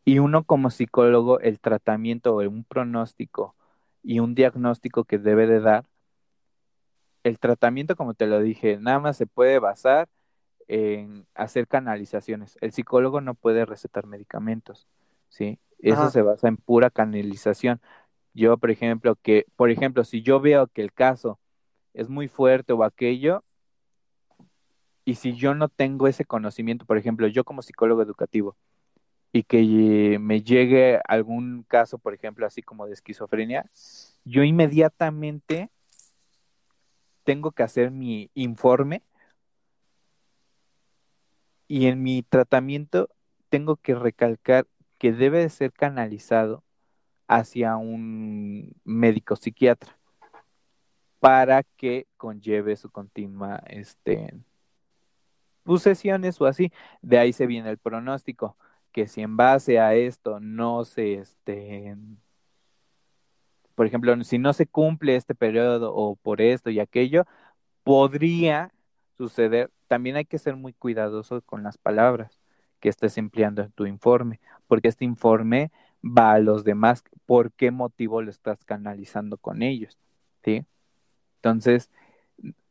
Y uno como psicólogo, el tratamiento o un pronóstico y un diagnóstico que debe de dar, el tratamiento, como te lo dije, nada más se puede basar en hacer canalizaciones. El psicólogo no puede recetar medicamentos, ¿sí? Eso se basa en pura canalización. Yo, por ejemplo, que, por ejemplo, si yo veo que el caso es muy fuerte o aquello, y si yo no tengo ese conocimiento, por ejemplo, yo como psicólogo educativo, y que me llegue algún caso, por ejemplo, así como de esquizofrenia, yo inmediatamente tengo que hacer mi informe y en mi tratamiento tengo que recalcar que debe de ser canalizado hacia un médico psiquiatra para que conlleve su continua este sesiones o así. De ahí se viene el pronóstico, que si en base a esto no se este por ejemplo, si no se cumple este periodo o por esto y aquello, podría suceder. También hay que ser muy cuidadoso con las palabras que estés empleando en tu informe, porque este informe va a los demás, por qué motivo lo estás canalizando con ellos, ¿sí? Entonces,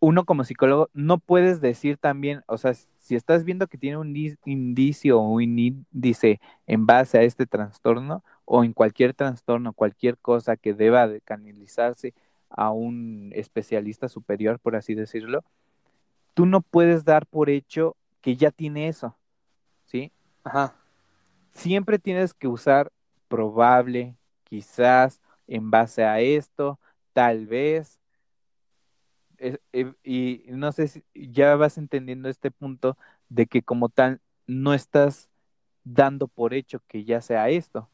uno como psicólogo no puedes decir también, o sea, si estás viendo que tiene un indicio o un índice en base a este trastorno o en cualquier trastorno, cualquier cosa que deba de canalizarse a un especialista superior, por así decirlo, tú no puedes dar por hecho que ya tiene eso, ¿sí? Ajá. Siempre tienes que usar probable, quizás, en base a esto, tal vez. Y no sé si ya vas entendiendo este punto de que como tal no estás dando por hecho que ya sea esto.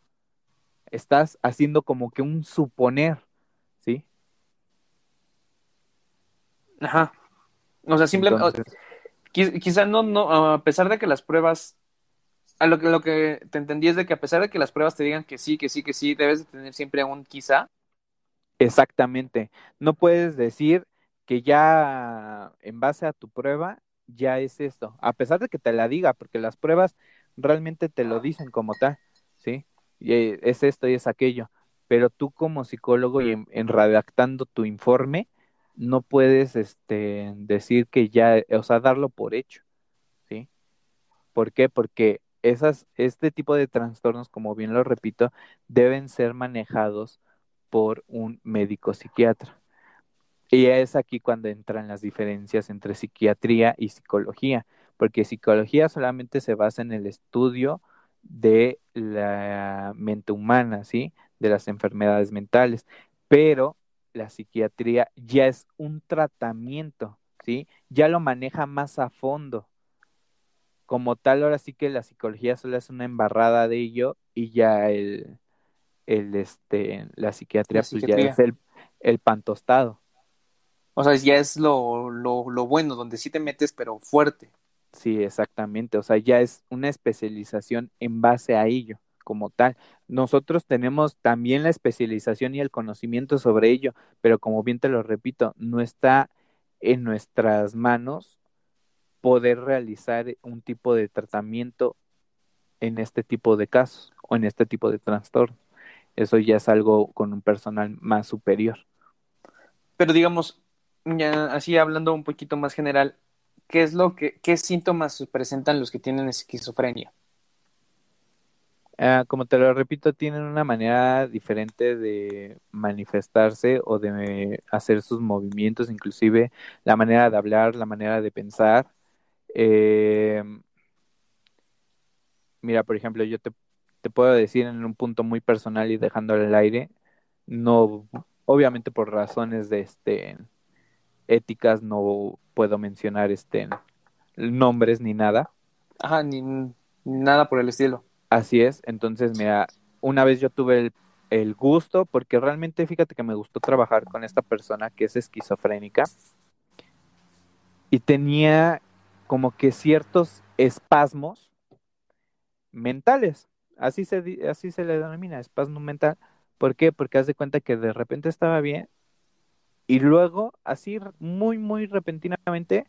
Estás haciendo como que un suponer, ¿sí? Ajá. O sea, simplemente, quizá no, no, a pesar de que las pruebas, a lo que, lo que te entendí es de que a pesar de que las pruebas te digan que sí, que sí, que sí, debes de tener siempre un quizá. Exactamente. No puedes decir que ya en base a tu prueba ya es esto, a pesar de que te la diga, porque las pruebas realmente te lo dicen como tal, ¿sí? Y eh, es esto y es aquello, pero tú como psicólogo y en redactando tu informe, no puedes este, decir que ya, o sea, darlo por hecho, ¿sí? ¿Por qué? Porque esas, este tipo de trastornos, como bien lo repito, deben ser manejados por un médico psiquiatra. Y es aquí cuando entran las diferencias entre psiquiatría y psicología, porque psicología solamente se basa en el estudio de la mente humana, ¿sí? De las enfermedades mentales, pero la psiquiatría ya es un tratamiento, ¿sí? Ya lo maneja más a fondo. Como tal, ahora sí que la psicología solo es una embarrada de ello y ya el, el este, la psiquiatría, pues ya es el, el pan tostado. O sea, ya es lo, lo, lo bueno, donde sí te metes, pero fuerte. Sí, exactamente. O sea, ya es una especialización en base a ello como tal. Nosotros tenemos también la especialización y el conocimiento sobre ello, pero como bien te lo repito, no está en nuestras manos poder realizar un tipo de tratamiento en este tipo de casos o en este tipo de trastornos. Eso ya es algo con un personal más superior. Pero digamos, así hablando un poquito más general, ¿qué es lo que, qué síntomas presentan los que tienen esquizofrenia? Ah, como te lo repito, tienen una manera diferente de manifestarse o de hacer sus movimientos, inclusive la manera de hablar, la manera de pensar. Eh, mira, por ejemplo, yo te, te, puedo decir en un punto muy personal y dejándole el aire, no, obviamente por razones de este éticas no puedo mencionar este nombres ni nada. Ajá, ni nada por el estilo. Así es, entonces mira, una vez yo tuve el gusto, porque realmente fíjate que me gustó trabajar con esta persona que es esquizofrénica y tenía como que ciertos espasmos mentales, así se, así se le denomina, espasmo mental. ¿Por qué? Porque haz de cuenta que de repente estaba bien y luego, así muy, muy repentinamente,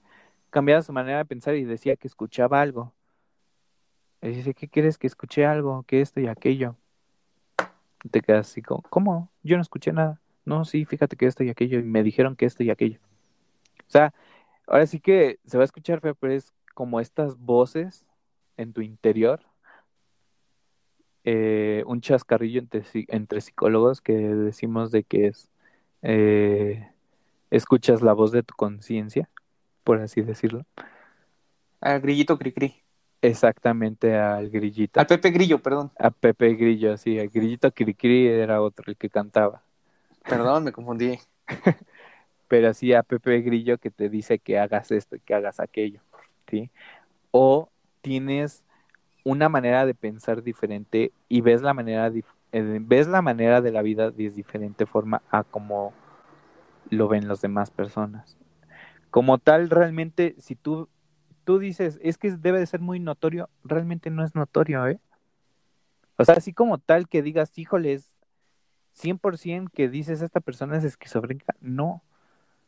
cambiaba su manera de pensar y decía que escuchaba algo. Y dice, ¿qué quieres que escuche algo? Que esto y aquello. Y te quedas así como, ¿cómo? Yo no escuché nada. No, sí, fíjate que esto y aquello. Y me dijeron que esto y aquello. O sea, ahora sí que se va a escuchar feo, pero es como estas voces en tu interior. Eh, un chascarrillo entre, entre, psicólogos que decimos de que es eh, escuchas la voz de tu conciencia, por así decirlo. Al grillito cri-cri. Exactamente al grillito. Al Pepe Grillo, perdón. A Pepe Grillo, sí, el grillito Cricri era otro el que cantaba. Perdón, me confundí. Pero sí a Pepe Grillo que te dice que hagas esto y que hagas aquello, ¿sí? O tienes una manera de pensar diferente y ves la manera ves la manera de la vida de diferente forma a como lo ven las demás personas. Como tal, realmente, si tú tú dices, es que debe de ser muy notorio, realmente no es notorio, ¿eh? O sea, así como tal que digas, híjoles, 100% que dices esta persona es esquizofrénica, no.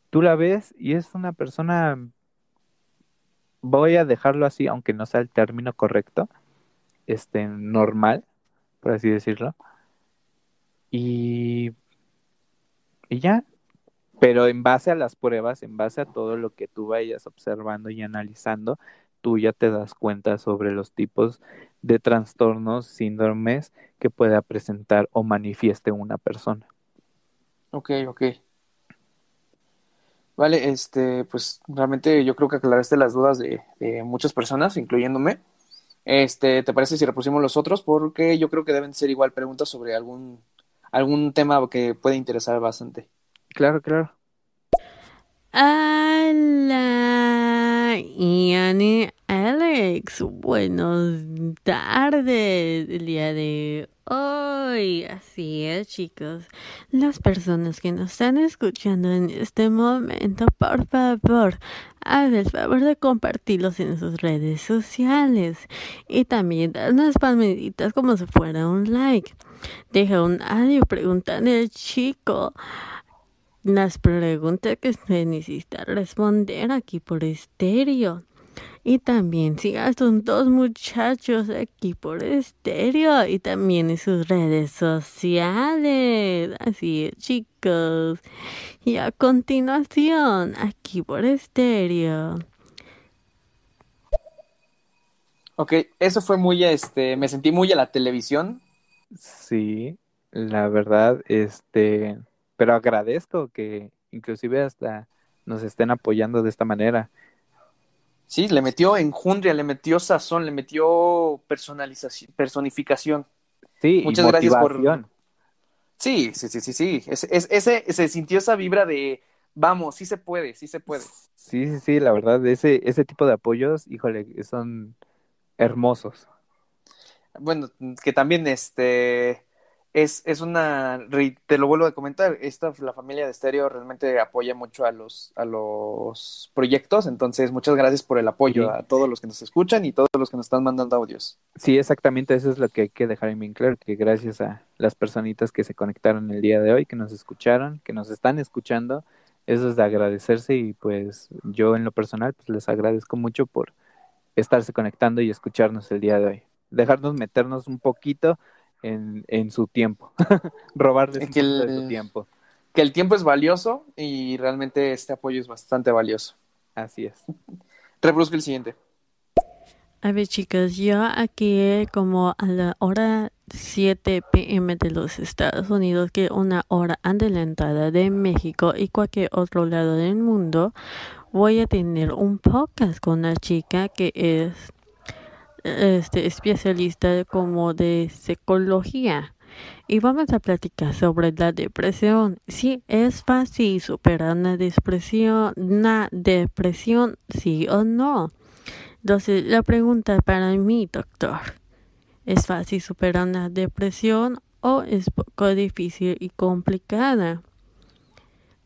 Tú la ves y es una persona, voy a dejarlo así, aunque no sea el término correcto, este, normal, por así decirlo. Y, y ya, pero en base a las pruebas, en base a todo lo que tú vayas observando y analizando, tú ya te das cuenta sobre los tipos de trastornos, síndromes que pueda presentar o manifieste una persona. Ok, ok. Vale, este, pues realmente yo creo que aclaraste las dudas de, de, muchas personas, incluyéndome. Este, ¿te parece si repusimos los otros? Porque yo creo que deben ser igual preguntas sobre algún, algún tema que puede interesar bastante. Claro, claro. Hola, Ian y Alex. Buenas tardes el día de hoy. Así es, chicos. Las personas que nos están escuchando en este momento, por favor, hagan el favor de compartirlos en sus redes sociales. Y también dan unas palmeditas como si fuera un like. Deja un audio preguntando al chico las preguntas que se necesita responder aquí por estéreo. Y también siga a estos dos muchachos aquí por estéreo y también en sus redes sociales. Así es, chicos. Y a continuación, aquí por estéreo. Ok, eso fue muy, este, me sentí muy a la televisión. Sí, la verdad, este, pero agradezco que inclusive hasta nos estén apoyando de esta manera. Sí, le metió enjundria, le metió sazón, le metió personalización, personificación. Sí, muchas gracias por. Sí, sí, sí, sí, sí. Es, es, ese, se sintió esa vibra de vamos, sí se puede, sí se puede. Sí, sí, sí, la verdad, ese, ese tipo de apoyos, híjole, son hermosos. Bueno, que también este es, es una, te lo vuelvo a comentar, esta, la familia de Estéreo realmente apoya mucho a los, a los proyectos, entonces muchas gracias por el apoyo a todos los que nos escuchan y todos los que nos están mandando audios. Sí, exactamente, eso es lo que hay que dejar en bien claro, que gracias a las personitas que se conectaron el día de hoy, que nos escucharon, que nos están escuchando, eso es de agradecerse y pues yo en lo personal pues les agradezco mucho por estarse conectando y escucharnos el día de hoy. Dejarnos meternos un poquito en, en su tiempo, robarles que el, su tiempo. Que el tiempo es valioso y realmente este apoyo es bastante valioso. Así es. Reproduzco el siguiente. A ver, chicas, yo aquí como a la hora 7 pm de los Estados Unidos, que una hora adelantada de México y cualquier otro lado del mundo, voy a tener un podcast con una chica que es este especialista como de psicología y vamos a platicar sobre la depresión. Si es fácil superar una depresión, una depresión, sí o no. Entonces, la pregunta para mí, doctor, ¿es fácil superar una depresión o es poco difícil y complicada?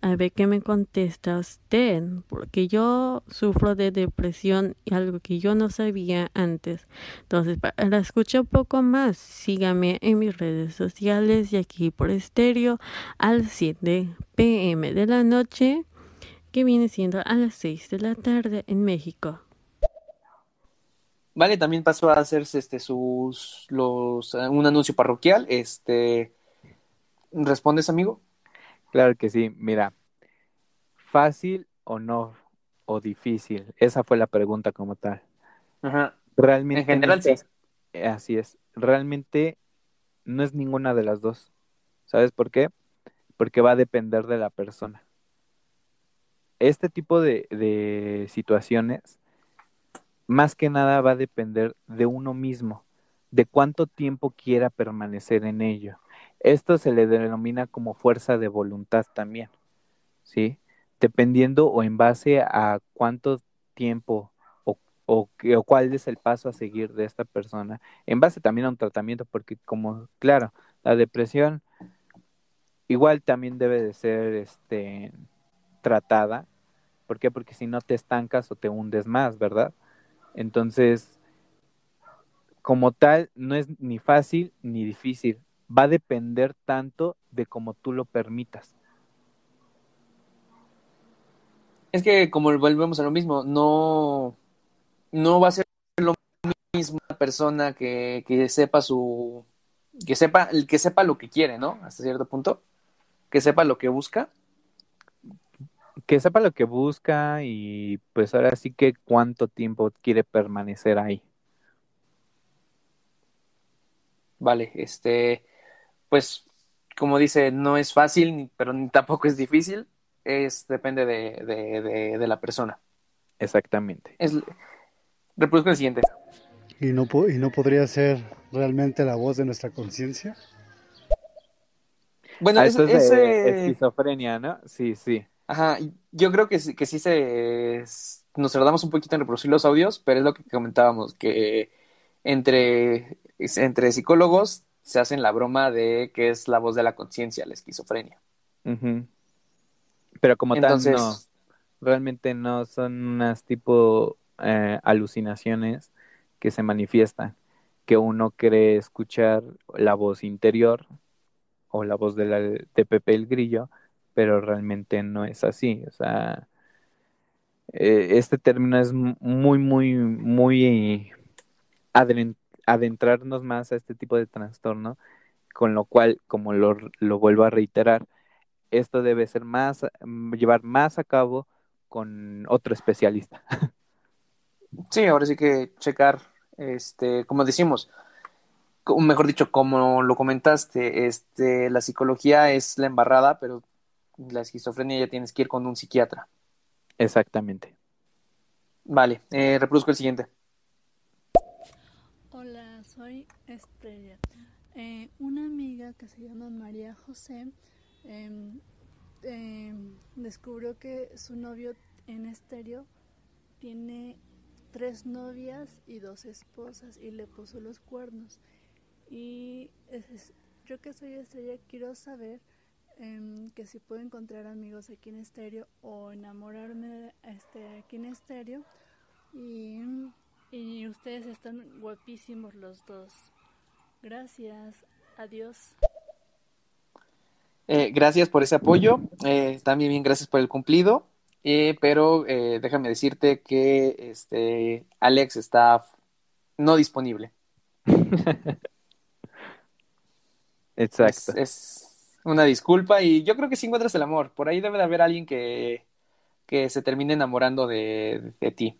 A ver qué me contesta usted, porque yo sufro de depresión y algo que yo no sabía antes. Entonces, para escuchar un poco más, sígame en mis redes sociales y aquí por estéreo al 7 pm de la noche, que viene siendo a las 6 de la tarde en México. Vale, también pasó a hacerse este sus los un anuncio parroquial. Este ¿respondes, amigo? Claro que sí, mira, fácil o no, o difícil, esa fue la pregunta como tal. Ajá. Realmente. En general, sí. Así es, realmente no es ninguna de las dos. ¿Sabes por qué? Porque va a depender de la persona. Este tipo de, de situaciones, más que nada va a depender de uno mismo, de cuánto tiempo quiera permanecer en ello. Esto se le denomina como fuerza de voluntad también, ¿sí? Dependiendo o en base a cuánto tiempo o, o, o, cuál es el paso a seguir de esta persona, en base también a un tratamiento, porque como, claro, la depresión igual también debe de ser este, tratada. ¿Por qué? Porque si no te estancas o te hundes más, ¿verdad? Entonces, como tal, no es ni fácil ni difícil va a depender tanto de cómo tú lo permitas. Es que como volvemos a lo mismo, no, no va a ser lo mismo una persona que, que sepa su que sepa, que sepa lo que quiere, ¿no? Hasta cierto punto. Que sepa lo que busca. Que sepa lo que busca y pues ahora sí que cuánto tiempo quiere permanecer ahí. Vale, este, pues como dice, no es fácil, pero ni tampoco es difícil, es depende de, de, de, de la persona. Exactamente. Es, reproduzco el siguiente. ¿Y no, ¿Y no podría ser realmente la voz de nuestra conciencia? Bueno, ah, es, eso es ese... de esquizofrenia, ¿no? Sí, sí. Ajá, yo creo que, que sí se... Nos tardamos un poquito en reproducir los audios, pero es lo que comentábamos, que entre, entre psicólogos se hacen la broma de que es la voz de la conciencia, la esquizofrenia. Uh -huh. Pero como Entonces, tal, no. Realmente no son unas tipo eh, alucinaciones que se manifiestan, que uno cree escuchar la voz interior o la voz de, la, de Pepe el Grillo, pero realmente no es así. O sea, eh, este término es muy, muy, muy adentrarnos más a este tipo de trastorno, con lo cual, como lo, lo vuelvo a reiterar, esto debe ser más, llevar más a cabo con otro especialista. Sí, ahora sí que checar, este, como decimos, mejor dicho, como lo comentaste, este, la psicología es la embarrada, pero la esquizofrenia ya tienes que ir con un psiquiatra. Exactamente. Vale, eh, reproduzco el siguiente. Hola, soy Estrella. Eh, una amiga que se llama María José eh, eh, descubrió que su novio en estéreo tiene tres novias y dos esposas y le puso los cuernos. Y yo que soy estrella quiero saber eh, que si puedo encontrar amigos aquí en estéreo o enamorarme este, aquí en estéreo. Y, y ustedes están guapísimos los dos. Gracias. Adiós. Eh, gracias por ese apoyo. Eh, también bien, gracias por el cumplido. Eh, pero déjame decirte que este Alex está no disponible. Exacto. Es, es, una disculpa y yo creo que sí encuentras el amor. Por ahí debe de haber alguien que, que se termine enamorando de, de ti.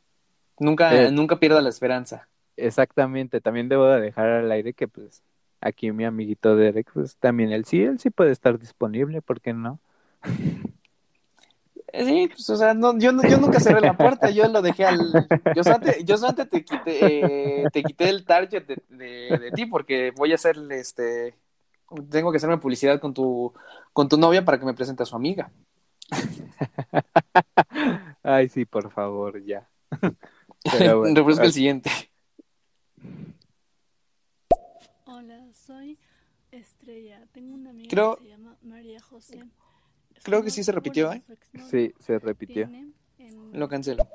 Nunca, nunca pierda la esperanza. Exactamente. También debo de dejar al aire que pues aquí mi amiguito Derek, pues también él sí, él sí puede estar disponible, ¿por qué no? Sí, pues, o sea, no, yo, yo nunca cerré la puerta, yo lo dejé al... Yo solamente, yo solamente te, quité, eh, te quité el target de, de, de, ti porque voy a hacer, este... Tengo que hacerme publicidad con tu, con tu novia para que me presente a su amiga. Ay, sí, por favor, ya. Bueno, Refresco el siguiente. Hola, soy Estrella, tengo una amiga Creo- que se llama María José. Creo que sí se repitió, ¿eh? Sí, se repitió. en- Lo cancelo.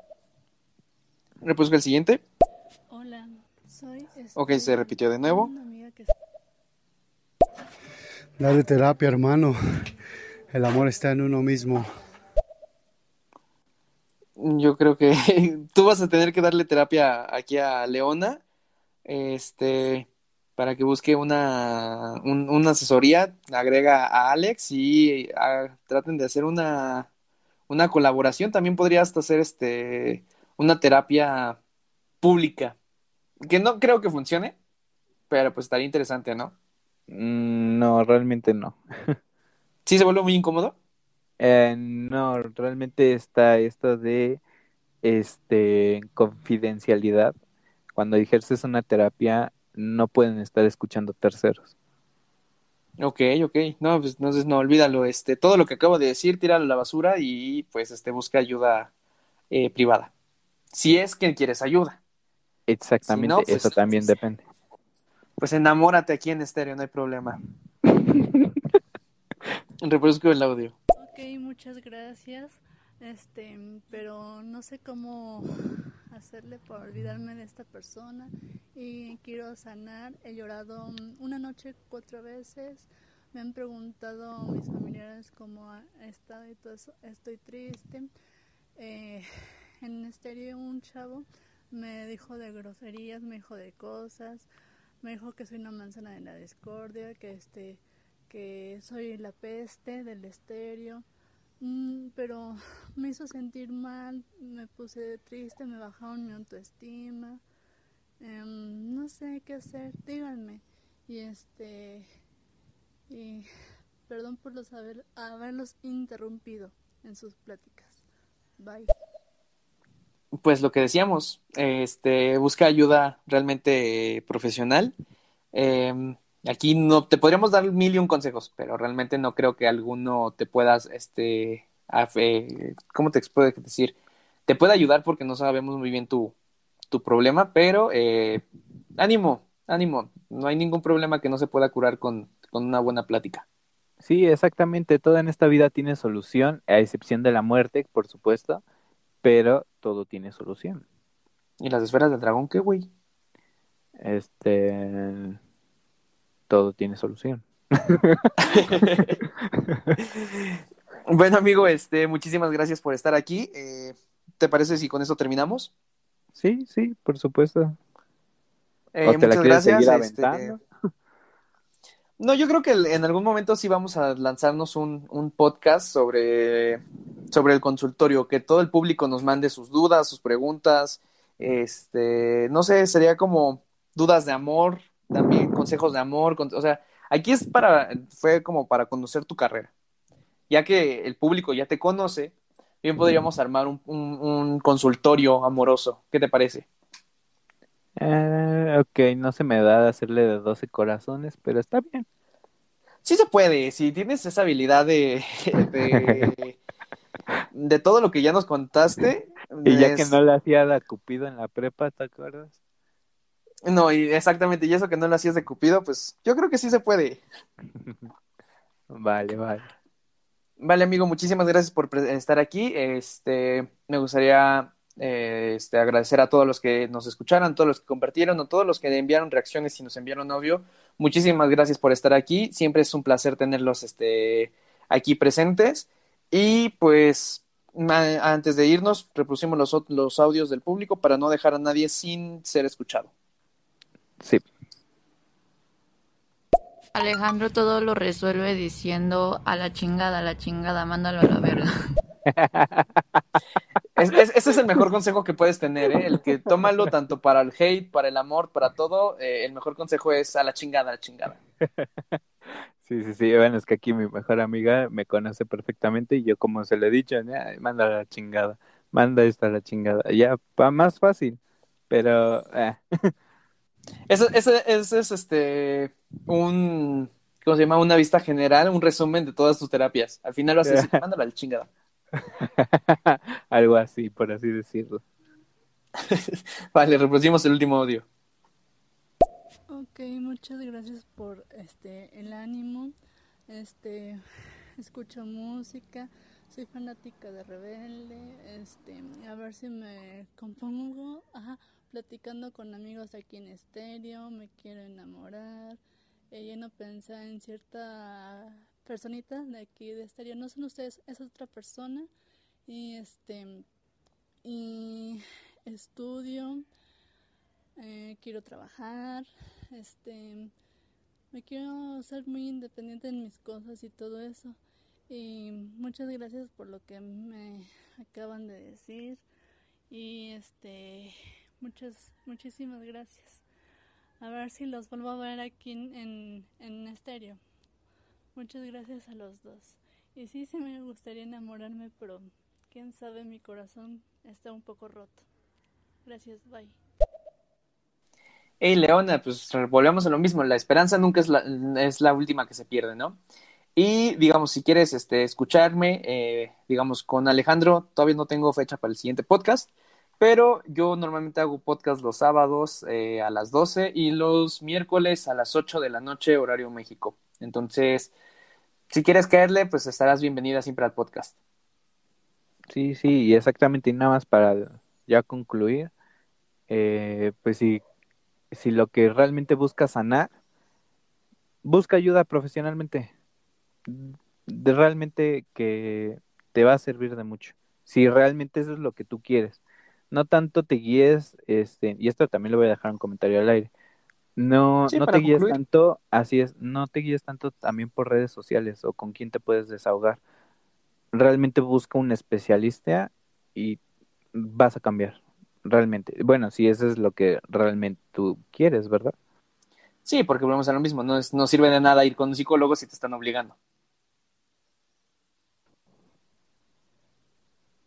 Reproduzco el siguiente. Hola, soy Ok, se Estrella. repitió de nuevo. que Dale terapia, hermano. El amor está en uno mismo. Yo creo que tú vas a tener que darle terapia aquí a Leona, este, para que busque una, un- una asesoría, agrega a Alex y ah, traten de hacer una, una colaboración. También podría hasta hacer este, una terapia pública, que no creo que funcione, pero pues estaría interesante, ¿no? Mm, no, realmente no. Sí, se vuelve muy incómodo. Eh, no, realmente está esto de este confidencialidad. Cuando ejerces una terapia, no pueden estar escuchando terceros. Ok, ok. No, pues entonces no, olvídalo. Este, todo lo que acabo de decir, tíralo a la basura y pues este, busca ayuda eh, privada. Si es que quieres ayuda. Exactamente, Si no, pues- eso también depende. Pues enamórate aquí en estéreo, no hay problema. Reproduzco el audio. Ok, muchas gracias. Este, pero no sé cómo hacerle para olvidarme de esta persona y quiero sanar. He llorado una noche cuatro veces. Me han preguntado mis familiares cómo ha estado y todo eso. Estoy triste. Eh, en estéreo un chavo me dijo de groserías, me dijo de cosas, me dijo que soy una manzana de la discordia, que este que soy la peste del estéreo, pero me hizo sentir mal, me puse triste, me bajaron mi autoestima, Em, no sé qué hacer, díganme. Y este, y perdón por los haber, haberlos interrumpido en sus pláticas. Bye. Pues lo que decíamos, este, busca ayuda realmente eh, profesional. Eh, aquí no te podríamos dar mil y un consejos, pero realmente no creo que alguno te puedas, este, ¿cómo te puedo decir? Te puede ayudar porque no sabemos muy bien tu, tu problema, pero eh, ánimo, ánimo. No hay ningún problema que no se pueda curar con, con una buena plática. Sí, exactamente, todo en esta vida tiene solución, a excepción de la muerte, por supuesto, pero todo tiene solución. ¿Y las esferas del dragón qué, güey? Este, todo tiene solución. Bueno, amigo, este, muchísimas gracias por estar aquí. Eh, ¿te parece si con eso terminamos? Sí, sí, por supuesto. Eh, ¿O te la muchas gracias. este? No, yo creo que en algún momento sí vamos a lanzarnos un, un podcast sobre, sobre el consultorio, que todo el público nos mande sus dudas, sus preguntas. Este, no sé, sería como dudas de amor, también consejos de amor. con- o sea, aquí es para, fue como para conocer tu carrera. Ya que el público ya te conoce, bien podríamos armar un, un- un consultorio amoroso. ¿Qué te parece? Eh, ok, no se me da hacerle de 12 corazones, pero está bien. Sí se puede, si tienes esa habilidad de, de, de todo lo que ya nos contaste. Y ya que no le hacía a Cupido en la prepa, ¿te acuerdas? No, y exactamente, y eso que no lo hacías de Cupido, pues yo creo que sí se puede. Vale, vale. Vale, amigo, muchísimas gracias por estar aquí. Este, me gustaría eh, este, agradecer a todos los que nos escucharon, todos los que compartieron, a todos los que enviaron reacciones y nos enviaron audio. Muchísimas gracias por estar aquí. Siempre es un placer tenerlos este, aquí presentes. Y pues antes de irnos, reproducimos los, los audios del público para no dejar a nadie sin ser escuchado. Sí. Alejandro todo lo resuelve diciendo a la chingada, a la chingada, mándalo a la verga. Es- es- ese es el mejor consejo que puedes tener, ¿eh? El que tómalo tanto para el hate, para el amor, para todo. eh, el mejor consejo es a la chingada, a la chingada. Sí, sí, sí. Bueno, es que aquí mi mejor amiga me conoce perfectamente y yo como se le he dicho, "Ay, manda a la chingada, manda esta a la chingada. Ya, va más fácil, pero eh, Ese, ese- ese es este un ¿cómo se llama? Una vista general, un resumen de todas tus terapias. Al final lo haces así, mándalo a la chingada. algo así, por así decirlo. Vale, reproducimos el último audio. Ok, Ok, muchas gracias por este el ánimo. Este escucho música, soy fanática de Rebelde, este, a ver si me compongo, ajá, platicando con amigos aquí en estéreo, me quiero enamorar, ella no piensa en cierta personita de aquí de estéreo, no son ustedes, es otra persona, y este, y estudio, eh, quiero trabajar, este, me quiero ser muy independiente en mis cosas y todo eso. Y muchas gracias por lo que me acaban de decir. Y este, muchas, muchísimas gracias. A ver si los vuelvo a ver aquí en, en estéreo. Muchas gracias a los dos. Y sí, sí me gustaría enamorarme, pero quién sabe, mi corazón está un poco roto. Gracias, bye. Hey, Leona, pues volvemos a lo mismo. La esperanza nunca es la, es la última que se pierde, ¿no? Y digamos, si quieres este, escucharme, eh, digamos, con Alejandro, todavía no tengo fecha para el siguiente podcast, pero yo normalmente hago podcast los sábados eh, a las 12 y los miércoles a las 8 de la noche, horario México. Entonces, si quieres caerle, pues estarás bienvenida siempre al podcast. Sí, sí, y exactamente, y nada más para ya concluir, eh, pues si si lo que realmente busca sanar, busca ayuda profesionalmente. De realmente que te va a servir de mucho. Si realmente eso es lo que tú quieres. No tanto te guíes, este, y esto también lo voy a dejar un comentario al aire. No, no te guíes tanto, así es, no te guíes tanto también por redes sociales o con quién te puedes desahogar. Realmente busca un especialista y vas a cambiar realmente. Bueno, si eso es lo que realmente tú quieres, ¿verdad? Sí, porque volvemos a lo mismo, no, es, no sirve de nada ir con un psicólogo si te están obligando.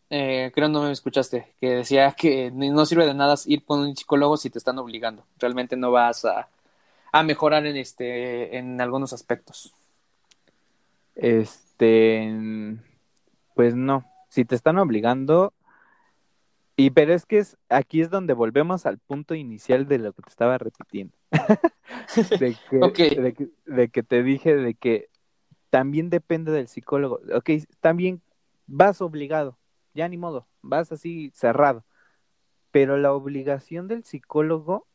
Eh, creo no me escuchaste, que decía que no sirve de nada ir con un psicólogo si te están obligando. Realmente no vas a, a mejorar en este en algunos aspectos. Este, pues no. Si te están obligando, y pero es que es, aquí es donde volvemos al punto inicial de lo que te estaba repitiendo. de, que, de, que, te dije de que también depende del psicólogo. Ok, también vas obligado, ya ni modo, vas así cerrado. Pero la obligación del psicólogo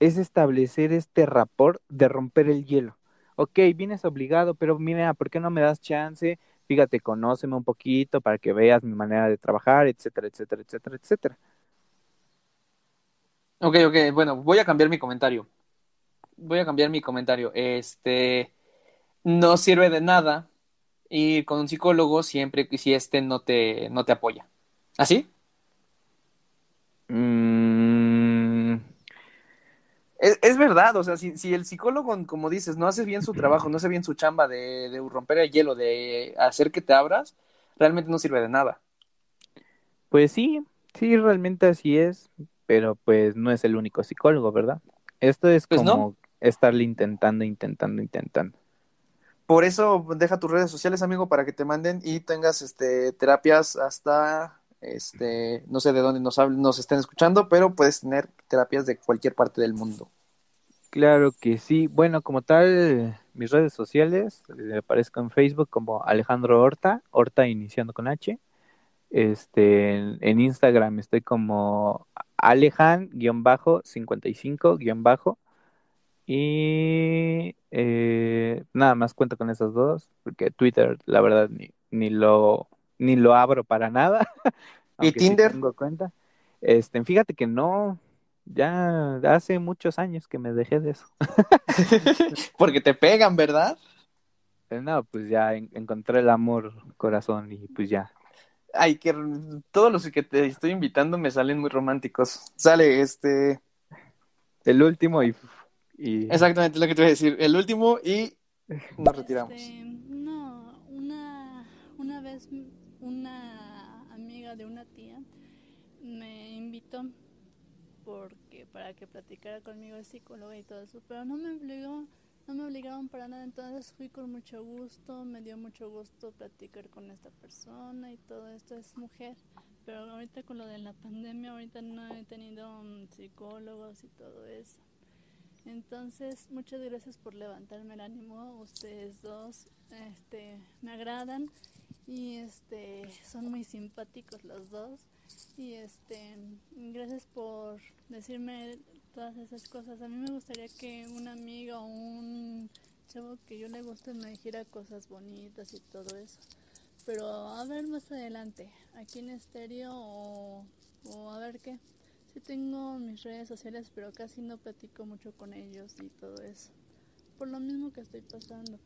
es establecer este rapport de romper el hielo. Ok, vienes obligado, pero mira, ¿por qué no me das chance? fíjate, conóceme un poquito para que veas mi manera de trabajar, etcétera, etcétera, etcétera, etcétera. Ok, ok, bueno, voy a cambiar mi comentario. Voy a cambiar mi comentario. Este, no sirve de nada ir con un psicólogo siempre que si este no te, no te apoya. ¿Así? Mm, es, verdad, o sea, si, si, el psicólogo, como dices, no hace bien su trabajo, no hace bien su chamba de, de romper el hielo, de hacer que te abras, realmente no sirve de nada. Pues sí, sí, realmente así es, pero pues no es el único psicólogo, ¿verdad? Esto es pues como estarle intentando, intentando, intentando. Por eso deja tus redes sociales, amigo, para que te manden y tengas este terapias hasta este, no sé de dónde nos, nos estén escuchando, pero puedes tener terapias de cualquier parte del mundo. Claro que sí. Bueno, como tal, mis redes sociales, le aparezco en Facebook como Alejandro Horta, Horta iniciando con H. Este, en, Instagram estoy como Alejan-55- y eh, nada más cuento con esas dos, porque Twitter, la verdad, ni, ni lo ni lo abro para nada. ¿Y Tinder? tengo cuenta. Este, fíjate que no, ya hace muchos años que me dejé de eso. Porque te pegan, ¿verdad? Eh, no, pues ya encontré el amor, corazón y pues ya. Ay, que todos los que te estoy invitando me salen muy románticos. Sale este. El último y. Exactamente lo que te voy a decir. El último y nos retiramos. Este, no, una, una vez una amiga de una tía me invitó porque para que platicara conmigo de psicóloga y todo eso, pero no me obligó, no me obligaron para nada, entonces fui con mucho gusto, me dio mucho gusto platicar con esta persona y todo esto es mujer, pero ahorita con lo de la pandemia, ahorita no he tenido mm, psicólogos y todo eso. Entonces, muchas gracias por levantarme el ánimo. Ustedes dos este, me agradan y este, son muy simpáticos los dos. Y este, gracias por decirme todas esas cosas. A mí me gustaría que un amigo o un chavo que yo le guste me dijera cosas bonitas y todo eso. Pero a ver más adelante, aquí en estéreo o a ver qué. Sí tengo mis redes sociales, pero casi no platico mucho con ellos y todo eso. Por lo mismo que estoy pasando.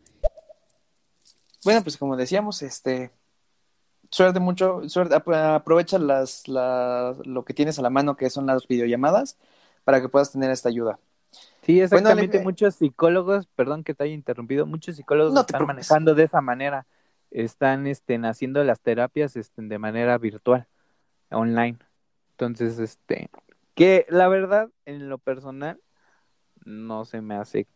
Bueno, pues como decíamos, este, suerte mucho, suerte, aprovecha las, las, lo que tienes a la mano, que son las videollamadas, para que puedas tener esta ayuda. Sí, exactamente. muchos psicólogos, perdón que te haya interrumpido, muchos psicólogos están manejando de esa manera. Están este, haciendo las terapias este, de manera virtual, online. Entonces, este, que la verdad, en lo personal, no se me hace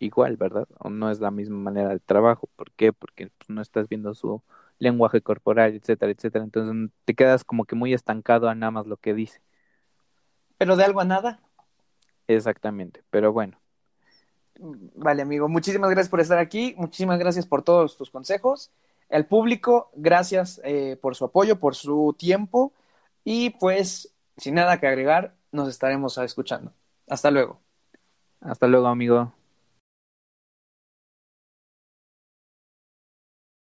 igual, ¿verdad? O no es la misma manera de trabajo. ¿Por qué? Porque pues, no estás viendo su lenguaje corporal, etcétera, etcétera. Entonces te quedas como que muy estancado a nada más lo que dice. Pero de algo a nada. Exactamente, pero bueno. Vale, amigo, muchísimas gracias por estar aquí, muchísimas gracias por todos tus consejos. El público, gracias eh, por su apoyo, por su tiempo y pues, sin nada que agregar, nos estaremos escuchando. Hasta luego. Hasta luego, amigo.